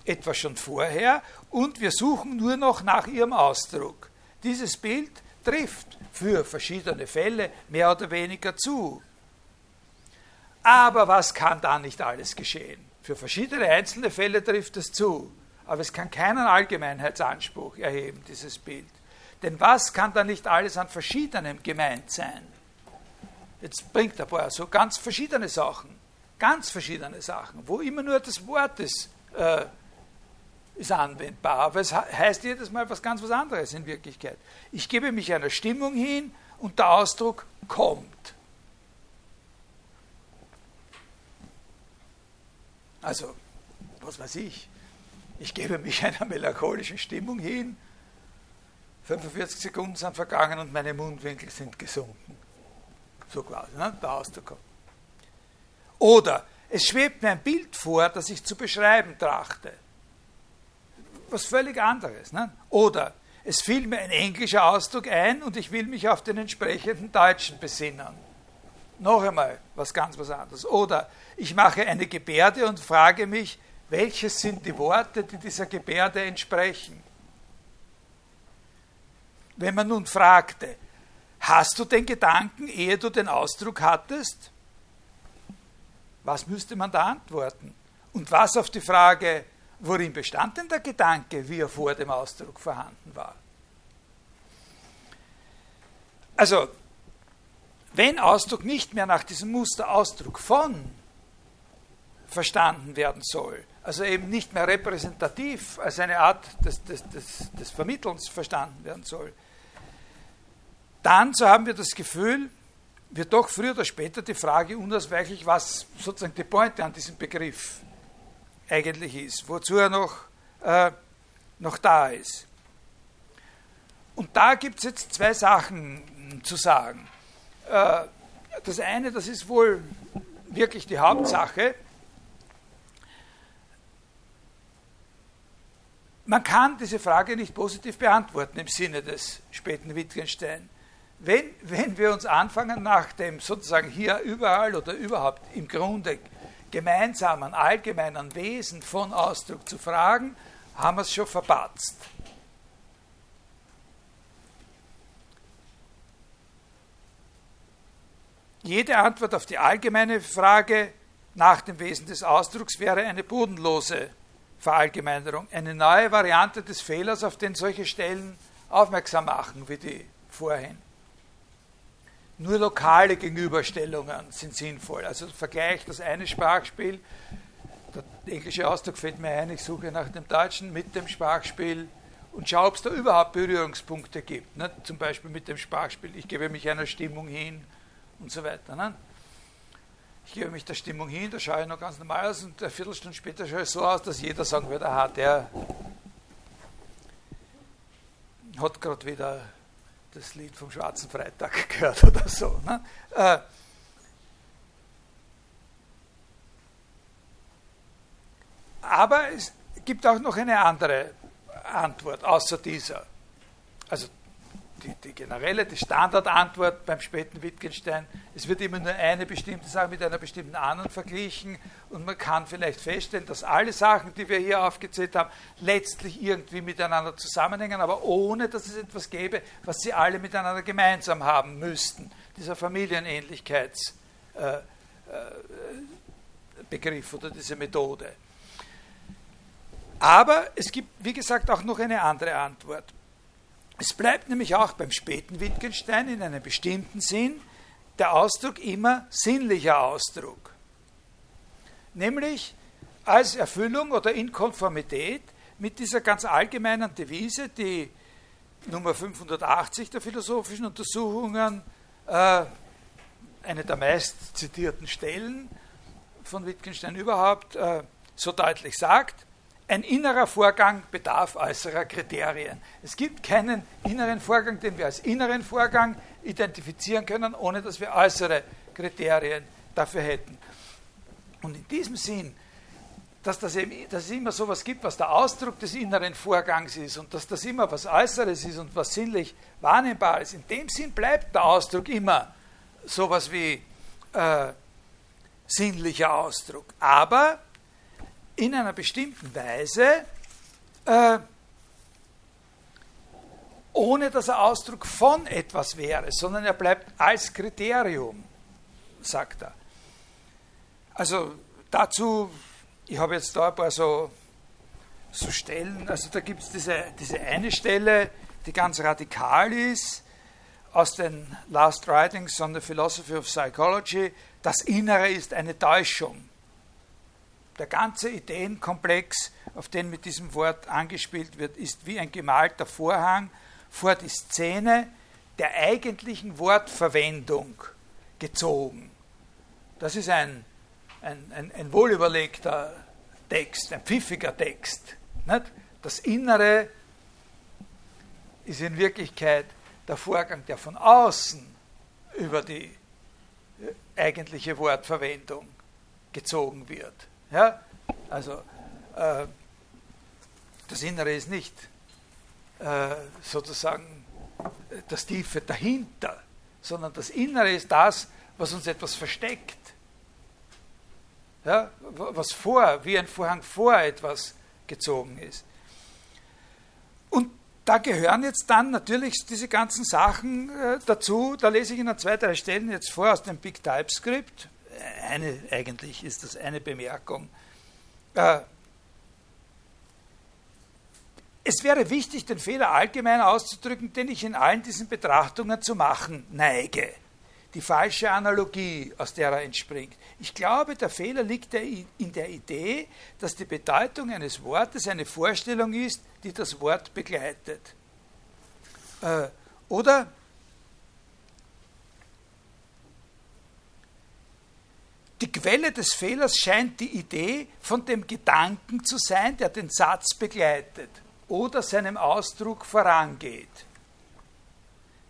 etwa schon vorher, und wir suchen nur noch nach ihrem Ausdruck. Dieses Bild trifft für verschiedene Fälle mehr oder weniger zu. Aber was kann da nicht alles geschehen? Für verschiedene einzelne Fälle trifft es zu, aber es kann keinen Allgemeinheitsanspruch erheben, dieses Bild. Denn was kann da nicht alles an Verschiedenem gemeint sein? Jetzt bringt ein paar so ganz verschiedene Sachen, ganz verschiedene Sachen, wo immer nur das Wort ist, äh, ist anwendbar, aber es heißt jedes Mal was ganz was anderes in Wirklichkeit. Ich gebe mich einer Stimmung hin und der Ausdruck kommt. Also, was weiß ich, ich gebe mich einer melancholischen Stimmung hin, 45 Sekunden sind vergangen und meine Mundwinkel sind gesunken. So quasi, ne? der Ausdruck kommt. Oder es schwebt mir ein Bild vor, das ich zu beschreiben trachte. Was völlig anderes. Ne? Oder es fiel mir ein englischer Ausdruck ein und ich will mich auf den entsprechenden deutschen besinnen. Noch einmal was ganz was anderes. Oder ich mache eine Gebärde und frage mich, welches sind die Worte, die dieser Gebärde entsprechen? Wenn man nun fragte, hast du den Gedanken, ehe du den Ausdruck hattest? Was müsste man da antworten? Und was auf die Frage, worin bestand denn der Gedanke, wie er vor dem Ausdruck vorhanden war? Also, wenn Ausdruck nicht mehr nach diesem Muster Ausdruck von verstanden werden soll, also eben nicht mehr repräsentativ als eine Art des, des, des, des Vermittelns verstanden werden soll, dann, so haben wir das Gefühl, wird doch früher oder später die Frage unausweichlich, was sozusagen die Pointe an diesem Begriff eigentlich ist, wozu er noch, äh, noch da ist. Und da gibt es jetzt zwei Sachen zu sagen. Äh, das eine, das ist wohl wirklich die Hauptsache. Man kann diese Frage nicht positiv beantworten im Sinne des späten Wittgenstein. Wenn, wenn wir uns anfangen, nach dem sozusagen hier überall oder überhaupt im Grunde gemeinsamen, allgemeinen Wesen von Ausdruck zu fragen, haben wir es schon verpatzt. Jede Antwort auf die allgemeine Frage nach dem Wesen des Ausdrucks wäre eine bodenlose Verallgemeinerung, eine neue Variante des Fehlers, auf den solche Stellen aufmerksam machen, wie die vorhin. Nur lokale Gegenüberstellungen sind sinnvoll. Also vergleich das eine Sprachspiel, der englische Ausdruck fällt mir ein, ich suche nach dem Deutschen mit dem Sprachspiel und schaue, ob es da überhaupt Berührungspunkte gibt. Ne? Zum Beispiel mit dem Sprachspiel, ich gebe mich einer Stimmung hin und so weiter. Ne? Ich gebe mich der Stimmung hin, da schaue ich noch ganz normal aus und eine Viertelstunde später schaue ich so aus, dass jeder sagen würde, aha, der hat gerade wieder das Lied vom Schwarzen Freitag gehört oder so. Ne? Äh, aber es gibt auch noch eine andere Antwort außer dieser. Also die, die, generelle, die Standardantwort beim späten Wittgenstein, es wird immer nur eine bestimmte Sache mit einer bestimmten anderen verglichen und man kann vielleicht feststellen, dass alle Sachen, die wir hier aufgezählt haben, letztlich irgendwie miteinander zusammenhängen, aber ohne, dass es etwas gäbe, was sie alle miteinander gemeinsam haben müssten. Dieser Familienähnlichkeitsbegriff äh, äh, oder diese Methode. Aber es gibt, wie gesagt, auch noch eine andere Antwort. Es bleibt nämlich auch beim späten Wittgenstein in einem bestimmten Sinn der Ausdruck immer sinnlicher Ausdruck. Nämlich als Erfüllung oder in Konformität mit dieser ganz allgemeinen Devise, die Nummer 580 der philosophischen Untersuchungen, äh, eine der meist zitierten Stellen von Wittgenstein überhaupt, äh, so deutlich sagt, ein innerer Vorgang bedarf äußerer Kriterien. Es gibt keinen inneren Vorgang, den wir als inneren Vorgang identifizieren können, ohne dass wir äußere Kriterien dafür hätten. Und in diesem Sinn, dass, das eben, dass es immer so etwas gibt, was der Ausdruck des inneren Vorgangs ist und dass das immer was Äußeres ist und was sinnlich wahrnehmbar ist, in dem Sinn bleibt der Ausdruck immer so etwas wie äh, sinnlicher Ausdruck. Aber in einer bestimmten Weise, äh, ohne dass er Ausdruck von etwas wäre, sondern er bleibt als Kriterium, sagt er. Also dazu, ich habe jetzt da ein paar so, so Stellen, also da gibt es diese, diese eine Stelle, die ganz radikal ist, aus den Last Writings on the Philosophy of Psychology, das Innere ist eine Täuschung der ganze Ideenkomplex, auf den mit diesem Wort angespielt wird, ist wie ein gemalter Vorhang vor die Szene der eigentlichen Wortverwendung gezogen. Das ist ein, ein, ein, ein wohlüberlegter Text, ein pfiffiger Text. Nicht? Das Innere ist in Wirklichkeit der Vorgang, der von außen über die eigentliche Wortverwendung gezogen wird. Ja? Also äh, das Innere ist nicht äh, sozusagen das Tiefe dahinter, sondern das Innere ist das, was uns etwas versteckt. Ja, was vor, wie ein Vorhang vor etwas gezogen ist. Und da gehören jetzt dann natürlich diese ganzen Sachen äh, dazu. Da lese ich Ihnen zwei, drei Stellen jetzt vor aus dem Big TypeScript. Eine, eigentlich ist das eine Bemerkung. Äh, es wäre wichtig, den Fehler allgemein auszudrücken, den ich in allen diesen Betrachtungen zu machen neige. Die falsche Analogie, aus der er entspringt. Ich glaube, der Fehler liegt in der Idee, dass die Bedeutung eines Wortes eine Vorstellung ist, die das Wort begleitet. Äh, oder die Quelle des Fehlers scheint die Idee von dem Gedanken zu sein, der den Satz begleitet oder seinem Ausdruck vorangeht.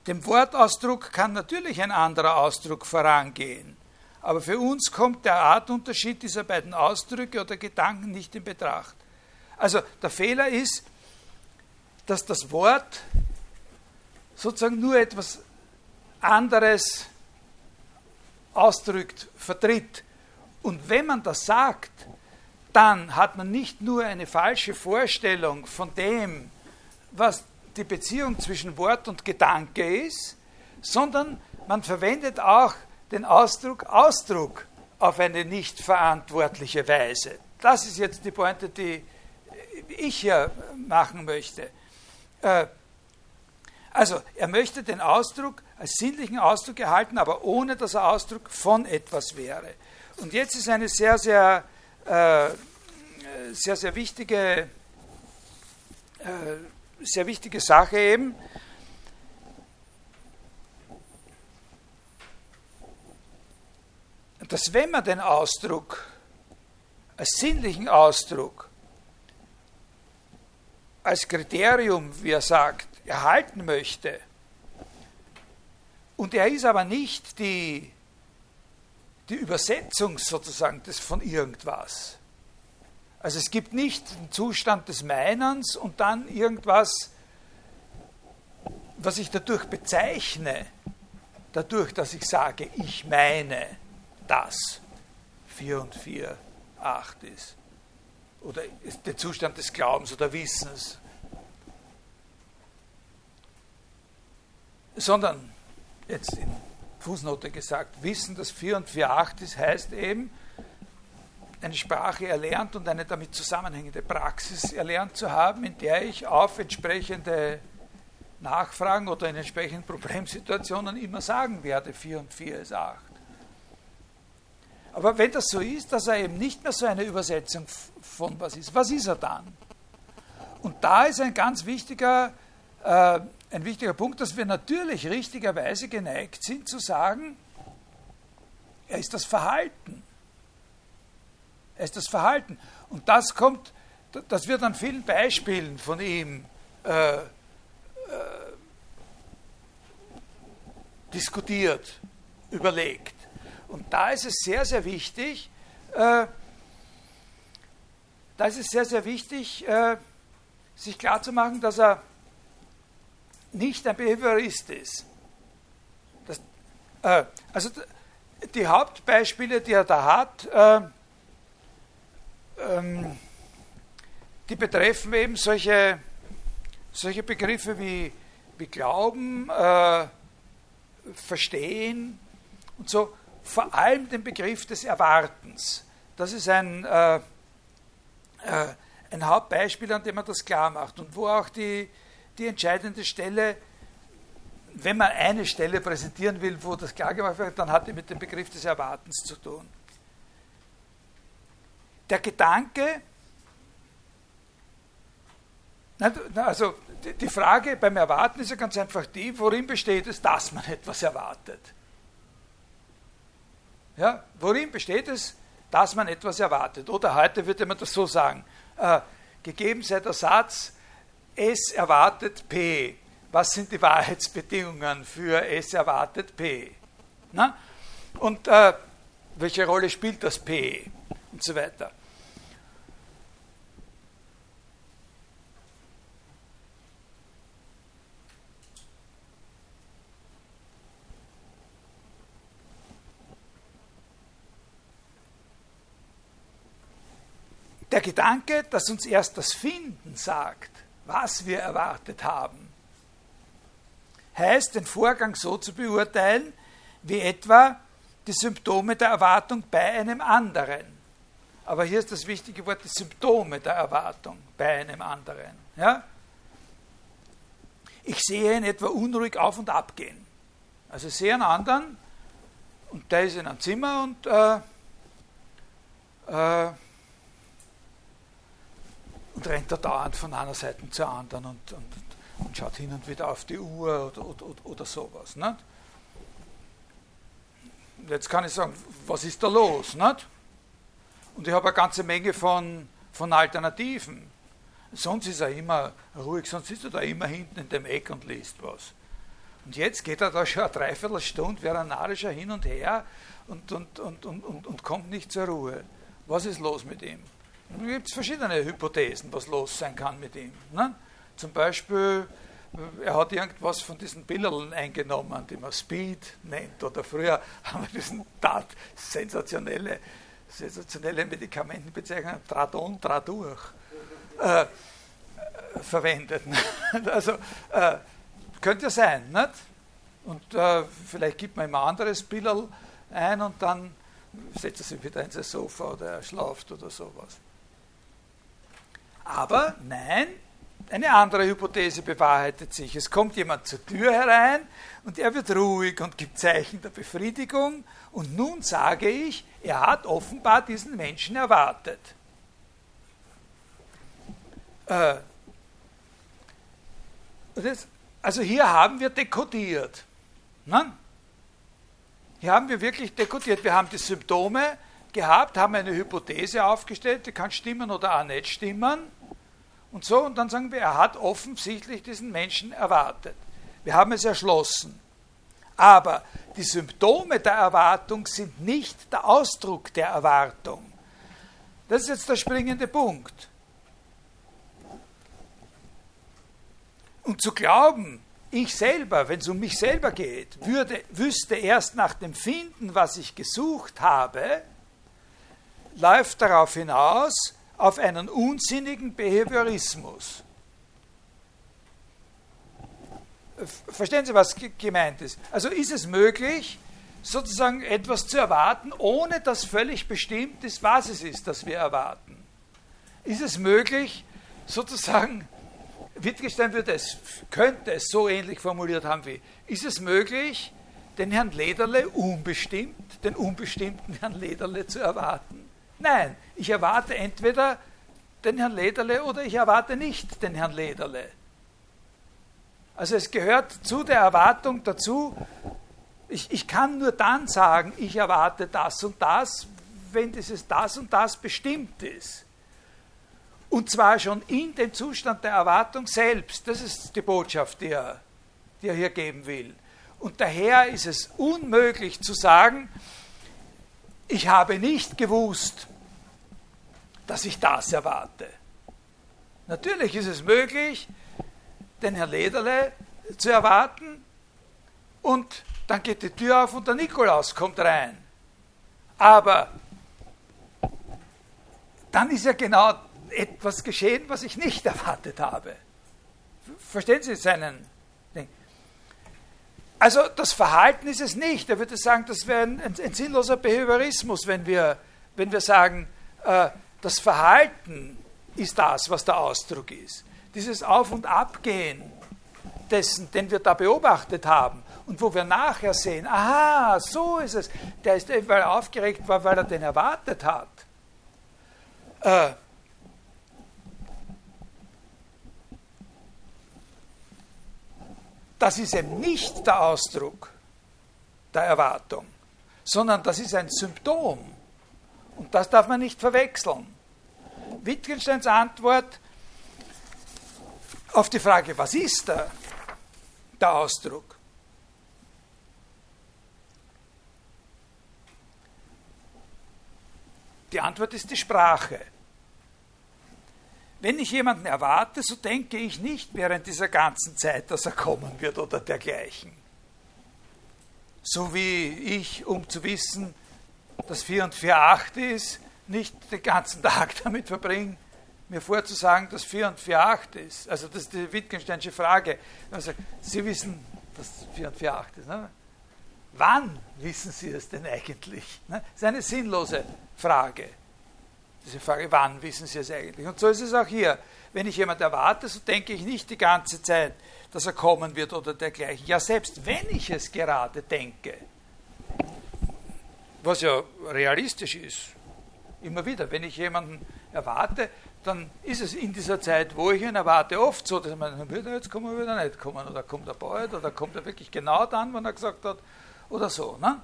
Dem Wortausdruck kann natürlich ein anderer Ausdruck vorangehen, aber für uns kommt der Artunterschied dieser beiden Ausdrücke oder Gedanken nicht in Betracht. Also der Fehler ist, dass das Wort sozusagen nur etwas anderes ausdrückt, vertritt. Und wenn man das sagt, dann hat man nicht nur eine falsche Vorstellung von dem, was die Beziehung zwischen Wort und Gedanke ist, sondern man verwendet auch den Ausdruck Ausdruck auf eine nicht verantwortliche Weise. Das ist jetzt die Pointe, die ich hier machen möchte. Äh, also, er möchte den Ausdruck als sinnlichen Ausdruck erhalten, aber ohne dass er Ausdruck von etwas wäre. Und jetzt ist eine sehr, sehr äh, sehr, sehr wichtige, äh, sehr wichtige Sache eben. Dass wenn man den Ausdruck als sinnlichen Ausdruck, als Kriterium, wie er sagt, erhalten möchte, und er ist aber nicht die die Übersetzung sozusagen des von irgendwas. Also es gibt nicht den Zustand des Meinens und dann irgendwas, was ich dadurch bezeichne, dadurch, dass ich sage, ich meine, dass 4 und 4 8 ist. Oder ist der Zustand des Glaubens oder Wissens. Sondern, jetzt in Fußnote gesagt, Wissen, dass 4 und 4 8 ist, heißt eben, eine Sprache erlernt und eine damit zusammenhängende Praxis erlernt zu haben, in der ich auf entsprechende Nachfragen oder in entsprechenden Problemsituationen immer sagen werde, 4 und 4 ist 8. Aber wenn das so ist, dass er eben nicht mehr so eine Übersetzung von was ist, was ist er dann? Und da ist ein ganz wichtiger, äh, ein wichtiger Punkt, dass wir natürlich richtigerweise geneigt sind zu sagen, er ist das Verhalten. Er ist das Verhalten. Und das kommt, das wird an vielen Beispielen von ihm äh, äh, diskutiert, überlegt. Und da ist es sehr, sehr wichtig, äh, da ist es sehr, sehr wichtig, äh, sich klarzumachen, dass er nicht ein Behaviorist ist. Das, äh, also die Hauptbeispiele, die er da hat, äh, ähm, die betreffen eben solche, solche Begriffe wie, wie Glauben, äh, Verstehen und so, vor allem den Begriff des Erwartens. Das ist ein, äh, äh, ein Hauptbeispiel, an dem man das klar macht und wo auch die, die entscheidende Stelle, wenn man eine Stelle präsentieren will, wo das klar gemacht wird, dann hat die mit dem Begriff des Erwartens zu tun der Gedanke, also die Frage beim Erwarten ist ja ganz einfach die, worin besteht es, dass man etwas erwartet? Ja, worin besteht es, dass man etwas erwartet? Oder heute würde man das so sagen, äh, gegeben sei der Satz, S erwartet P. Was sind die Wahrheitsbedingungen für S erwartet P? Na? Und äh, welche Rolle spielt das P? Und so weiter. Der Gedanke, dass uns erst das Finden sagt, was wir erwartet haben, heißt, den Vorgang so zu beurteilen, wie etwa die Symptome der Erwartung bei einem anderen. Aber hier ist das wichtige Wort, die Symptome der Erwartung bei einem anderen. Ja? Ich sehe ihn etwa unruhig auf und ab gehen. Also ich sehe einen anderen und der ist in einem Zimmer und äh, äh, und rennt da dauernd von einer Seite zur anderen und, und, und schaut hin und wieder auf die Uhr oder, oder, oder sowas. Nicht? Jetzt kann ich sagen, was ist da los? Nicht? Und ich habe eine ganze Menge von, von Alternativen. Sonst ist er immer ruhig, sonst ist er da immer hinten in dem Eck und liest was. Und jetzt geht er da schon eine Dreiviertelstunde veranalischer hin und her und, und, und, und, und, und kommt nicht zur Ruhe. Was ist los mit ihm? Es gibt verschiedene Hypothesen, was los sein kann mit ihm. Ne? Zum Beispiel, er hat irgendwas von diesen Bilderln eingenommen, die man Speed nennt. Oder früher haben wir diesen Tat sensationelle, sensationelle Medikamentenbezeichnung, Tradon, Tradurch, äh, verwendet. also, äh, könnte ja sein, nicht? Und äh, vielleicht gibt man immer ein anderes Bilderl ein und dann setzt er sich wieder in sein Sofa oder er schlaft oder sowas. Aber nein, eine andere Hypothese bewahrheitet sich. Es kommt jemand zur Tür herein und er wird ruhig und gibt Zeichen der Befriedigung. Und nun sage ich, er hat offenbar diesen Menschen erwartet. Äh, also hier haben wir dekodiert. Hier haben wir wirklich dekodiert. Wir haben die Symptome gehabt, haben eine Hypothese aufgestellt, die kann stimmen oder auch nicht stimmen und so, und dann sagen wir, er hat offensichtlich diesen Menschen erwartet. Wir haben es erschlossen. Aber die Symptome der Erwartung sind nicht der Ausdruck der Erwartung. Das ist jetzt der springende Punkt. Und zu glauben, ich selber, wenn es um mich selber geht, würde, wüsste erst nach dem Finden, was ich gesucht habe, läuft darauf hinaus, auf einen unsinnigen Behaviorismus. Verstehen Sie, was gemeint ist? Also ist es möglich, sozusagen etwas zu erwarten, ohne dass völlig bestimmt ist, was es ist, das wir erwarten? Ist es möglich, sozusagen, Wittgenstein würde es, könnte es so ähnlich formuliert haben wie, ist es möglich, den Herrn Lederle unbestimmt, den unbestimmten Herrn Lederle zu erwarten? Nein, ich erwarte entweder den Herrn Lederle oder ich erwarte nicht den Herrn Lederle. Also es gehört zu der Erwartung dazu, ich, ich kann nur dann sagen, ich erwarte das und das, wenn dieses das und das bestimmt ist. Und zwar schon in dem Zustand der Erwartung selbst. Das ist die Botschaft, die er, die er hier geben will. Und daher ist es unmöglich zu sagen, ich habe nicht gewusst, dass ich das erwarte. Natürlich ist es möglich, den Herrn Lederle zu erwarten und dann geht die Tür auf und der Nikolaus kommt rein. Aber dann ist ja genau etwas geschehen, was ich nicht erwartet habe. Verstehen Sie seinen Ding? Also das Verhalten ist es nicht. Er würde sagen, das wäre ein, ein, ein, sinnloser Behaviorismus, wenn wir, wenn wir sagen, äh, das Verhalten ist das, was der Ausdruck ist. Dieses Auf- und Abgehen dessen, den wir da beobachtet haben und wo wir nachher sehen, aha, so ist es. Der ist weil er aufgeregt war, weil er den erwartet hat. Äh, das ist eben nicht der Ausdruck der Erwartung, sondern das ist ein Symptom und das darf man nicht verwechseln. Wittgensteins Antwort auf die Frage, was ist der, der Ausdruck? Die Antwort ist die Sprache. Wenn ich jemanden erwarte, so denke ich nicht während dieser ganzen Zeit, dass er kommen wird oder dergleichen. So wie ich, um zu wissen, dass 4 und 4 8 ist, nicht den ganzen Tag damit verbringen, mir vorzusagen, dass 4 und 4 8 ist. Also das ist die Wittgensteinsche Frage. Also, Sie wissen, dass 4 und 4 8 ist. Ne? Wann wissen Sie es denn eigentlich? Ne? Das ist eine sinnlose Frage. Diese Frage, wann wissen Sie es eigentlich? Und so ist es auch hier. Wenn ich jemand erwarte, so denke ich nicht die ganze Zeit, dass er kommen wird oder dergleichen. Ja, selbst wenn ich es gerade denke, was ja realistisch ist, immer wieder, wenn ich jemanden erwarte, dann ist es in dieser Zeit, wo ich ihn erwarte, oft so, dass man, wird er jetzt kommen, wird er nicht kommen, oder kommt er bald, oder kommt er wirklich genau dann, wann er gesagt hat, oder so. Ne?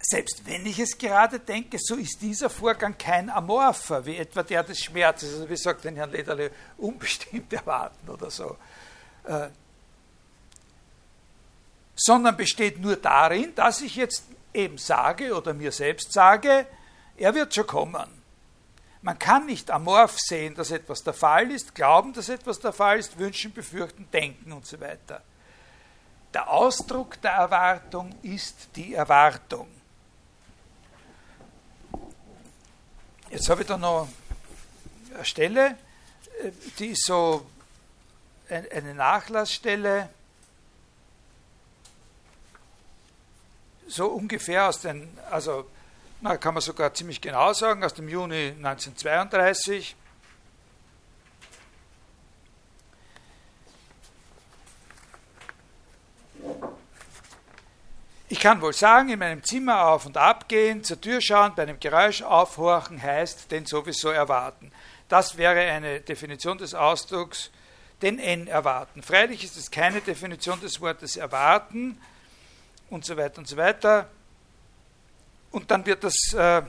Selbst wenn ich es gerade denke, so ist dieser Vorgang kein Amorpher, wie etwa der des Schmerzes, also wie sagt den Herrn Lederle, unbestimmt erwarten oder so. Äh, sondern besteht nur darin, dass ich jetzt eben sage oder mir selbst sage, er wird schon kommen. Man kann nicht amorph sehen, dass etwas der Fall ist, glauben, dass etwas der Fall ist, wünschen, befürchten, denken und so weiter. Der Ausdruck der Erwartung ist die Erwartung. Jetzt habe ich da noch eine Stelle, äh, die ist so eine Nachlassstelle, so ungefähr aus den, also na, kann man sogar ziemlich genau sagen, aus dem Juni 1932. Ich kann wohl sagen, in meinem Zimmer auf und ab gehen, zur Tür schauen, bei einem Geräusch aufhorchen, heißt den sowieso erwarten. Das wäre eine Definition des Ausdrucks, den N erwarten. Freilich ist es keine Definition des Wortes erwarten und so weiter und so weiter. Und dann wird das äh,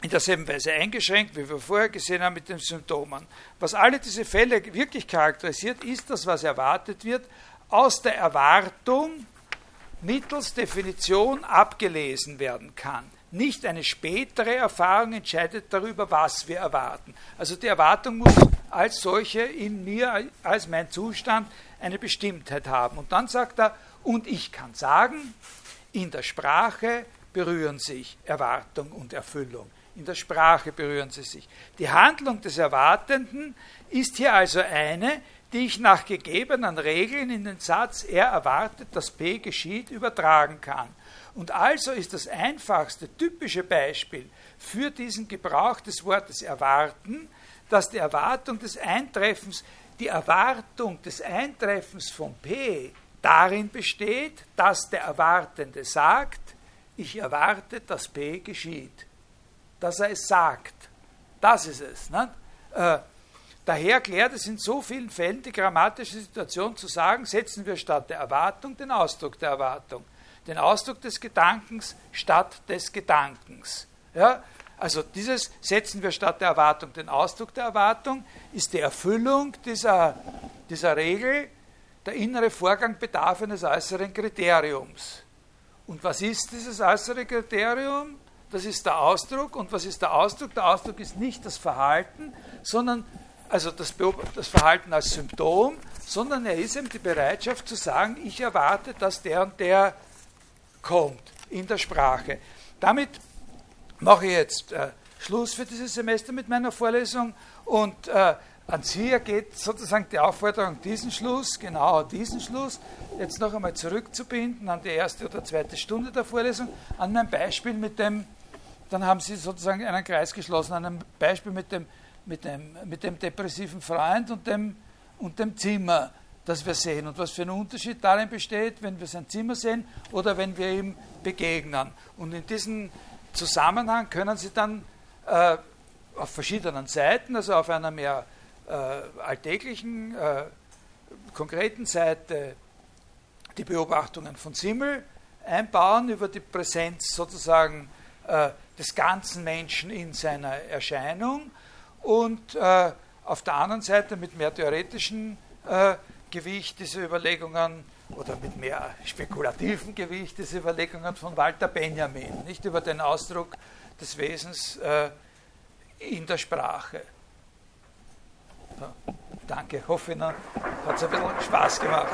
in derselben Weise eingeschränkt, wie wir vorher gesehen haben mit den Symptomen. Was alle diese Fälle wirklich charakterisiert, ist das, was erwartet wird, aus der Erwartung mittels Definition abgelesen werden kann. Nicht eine spätere Erfahrung entscheidet darüber, was wir erwarten. Also die Erwartung muss als solche in mir, als mein Zustand, eine Bestimmtheit haben. Und dann sagt er, und ich kann sagen, in der Sprache berühren sich Erwartung und Erfüllung. In der Sprache berühren sie sich. Die Handlung des Erwartenden ist hier also eine, die ich nach gegebenen Regeln in den Satz er erwartet, dass P geschieht, übertragen kann. Und also ist das einfachste, typische Beispiel für diesen Gebrauch des Wortes erwarten, dass die Erwartung des Eintreffens, die Erwartung des Eintreffens von P darin besteht, dass der Erwartende sagt, ich erwarte, dass P geschieht. Dass er es sagt. Das ist es. Nicht? Äh, Daher klärt es in so vielen Fällen die grammatische Situation zu sagen, setzen wir statt der Erwartung den Ausdruck der Erwartung, den Ausdruck des Gedankens statt des Gedankens. Ja? Also dieses setzen wir statt der Erwartung den Ausdruck der Erwartung ist die Erfüllung dieser, dieser Regel, der innere Vorgang bedarf eines äußeren Kriteriums. Und was ist dieses äußere Kriterium? Das ist der Ausdruck. Und was ist der Ausdruck? Der Ausdruck ist nicht das Verhalten, sondern also das, das, Verhalten als Symptom, sondern er ist eben die Bereitschaft zu sagen, ich erwarte, dass der und der kommt in der Sprache. Damit mache ich jetzt äh, Schluss für dieses Semester mit meiner Vorlesung und äh, an Sie ergeht sozusagen die Aufforderung, diesen Schluss, genau diesen Schluss, jetzt noch einmal zurückzubinden an die erste oder zweite Stunde der Vorlesung, an mein Beispiel mit dem, dann haben Sie sozusagen einen Kreis geschlossen, an einem Beispiel mit dem mit dem, mit dem depressiven Freund und dem, und dem Zimmer, das wir sehen. Und was für ein Unterschied darin besteht, wenn wir sein Zimmer sehen oder wenn wir ihm begegnen. Und in diesem Zusammenhang können Sie dann äh, auf verschiedenen Seiten, also auf einer mehr äh, alltäglichen, äh, konkreten Seite, die Beobachtungen von Simmel einbauen über die Präsenz sozusagen äh, des ganzen Menschen in seiner Erscheinung und äh, auf der anderen Seite mit mehr theoretischem äh, Gewicht diese Überlegungen oder mit mehr spekulativem Gewicht diese Überlegungen von Walter Benjamin, nicht über den Ausdruck des Wesens äh, in der Sprache. Danke, hoffe Ihnen hat es ein bisschen Spaß gemacht.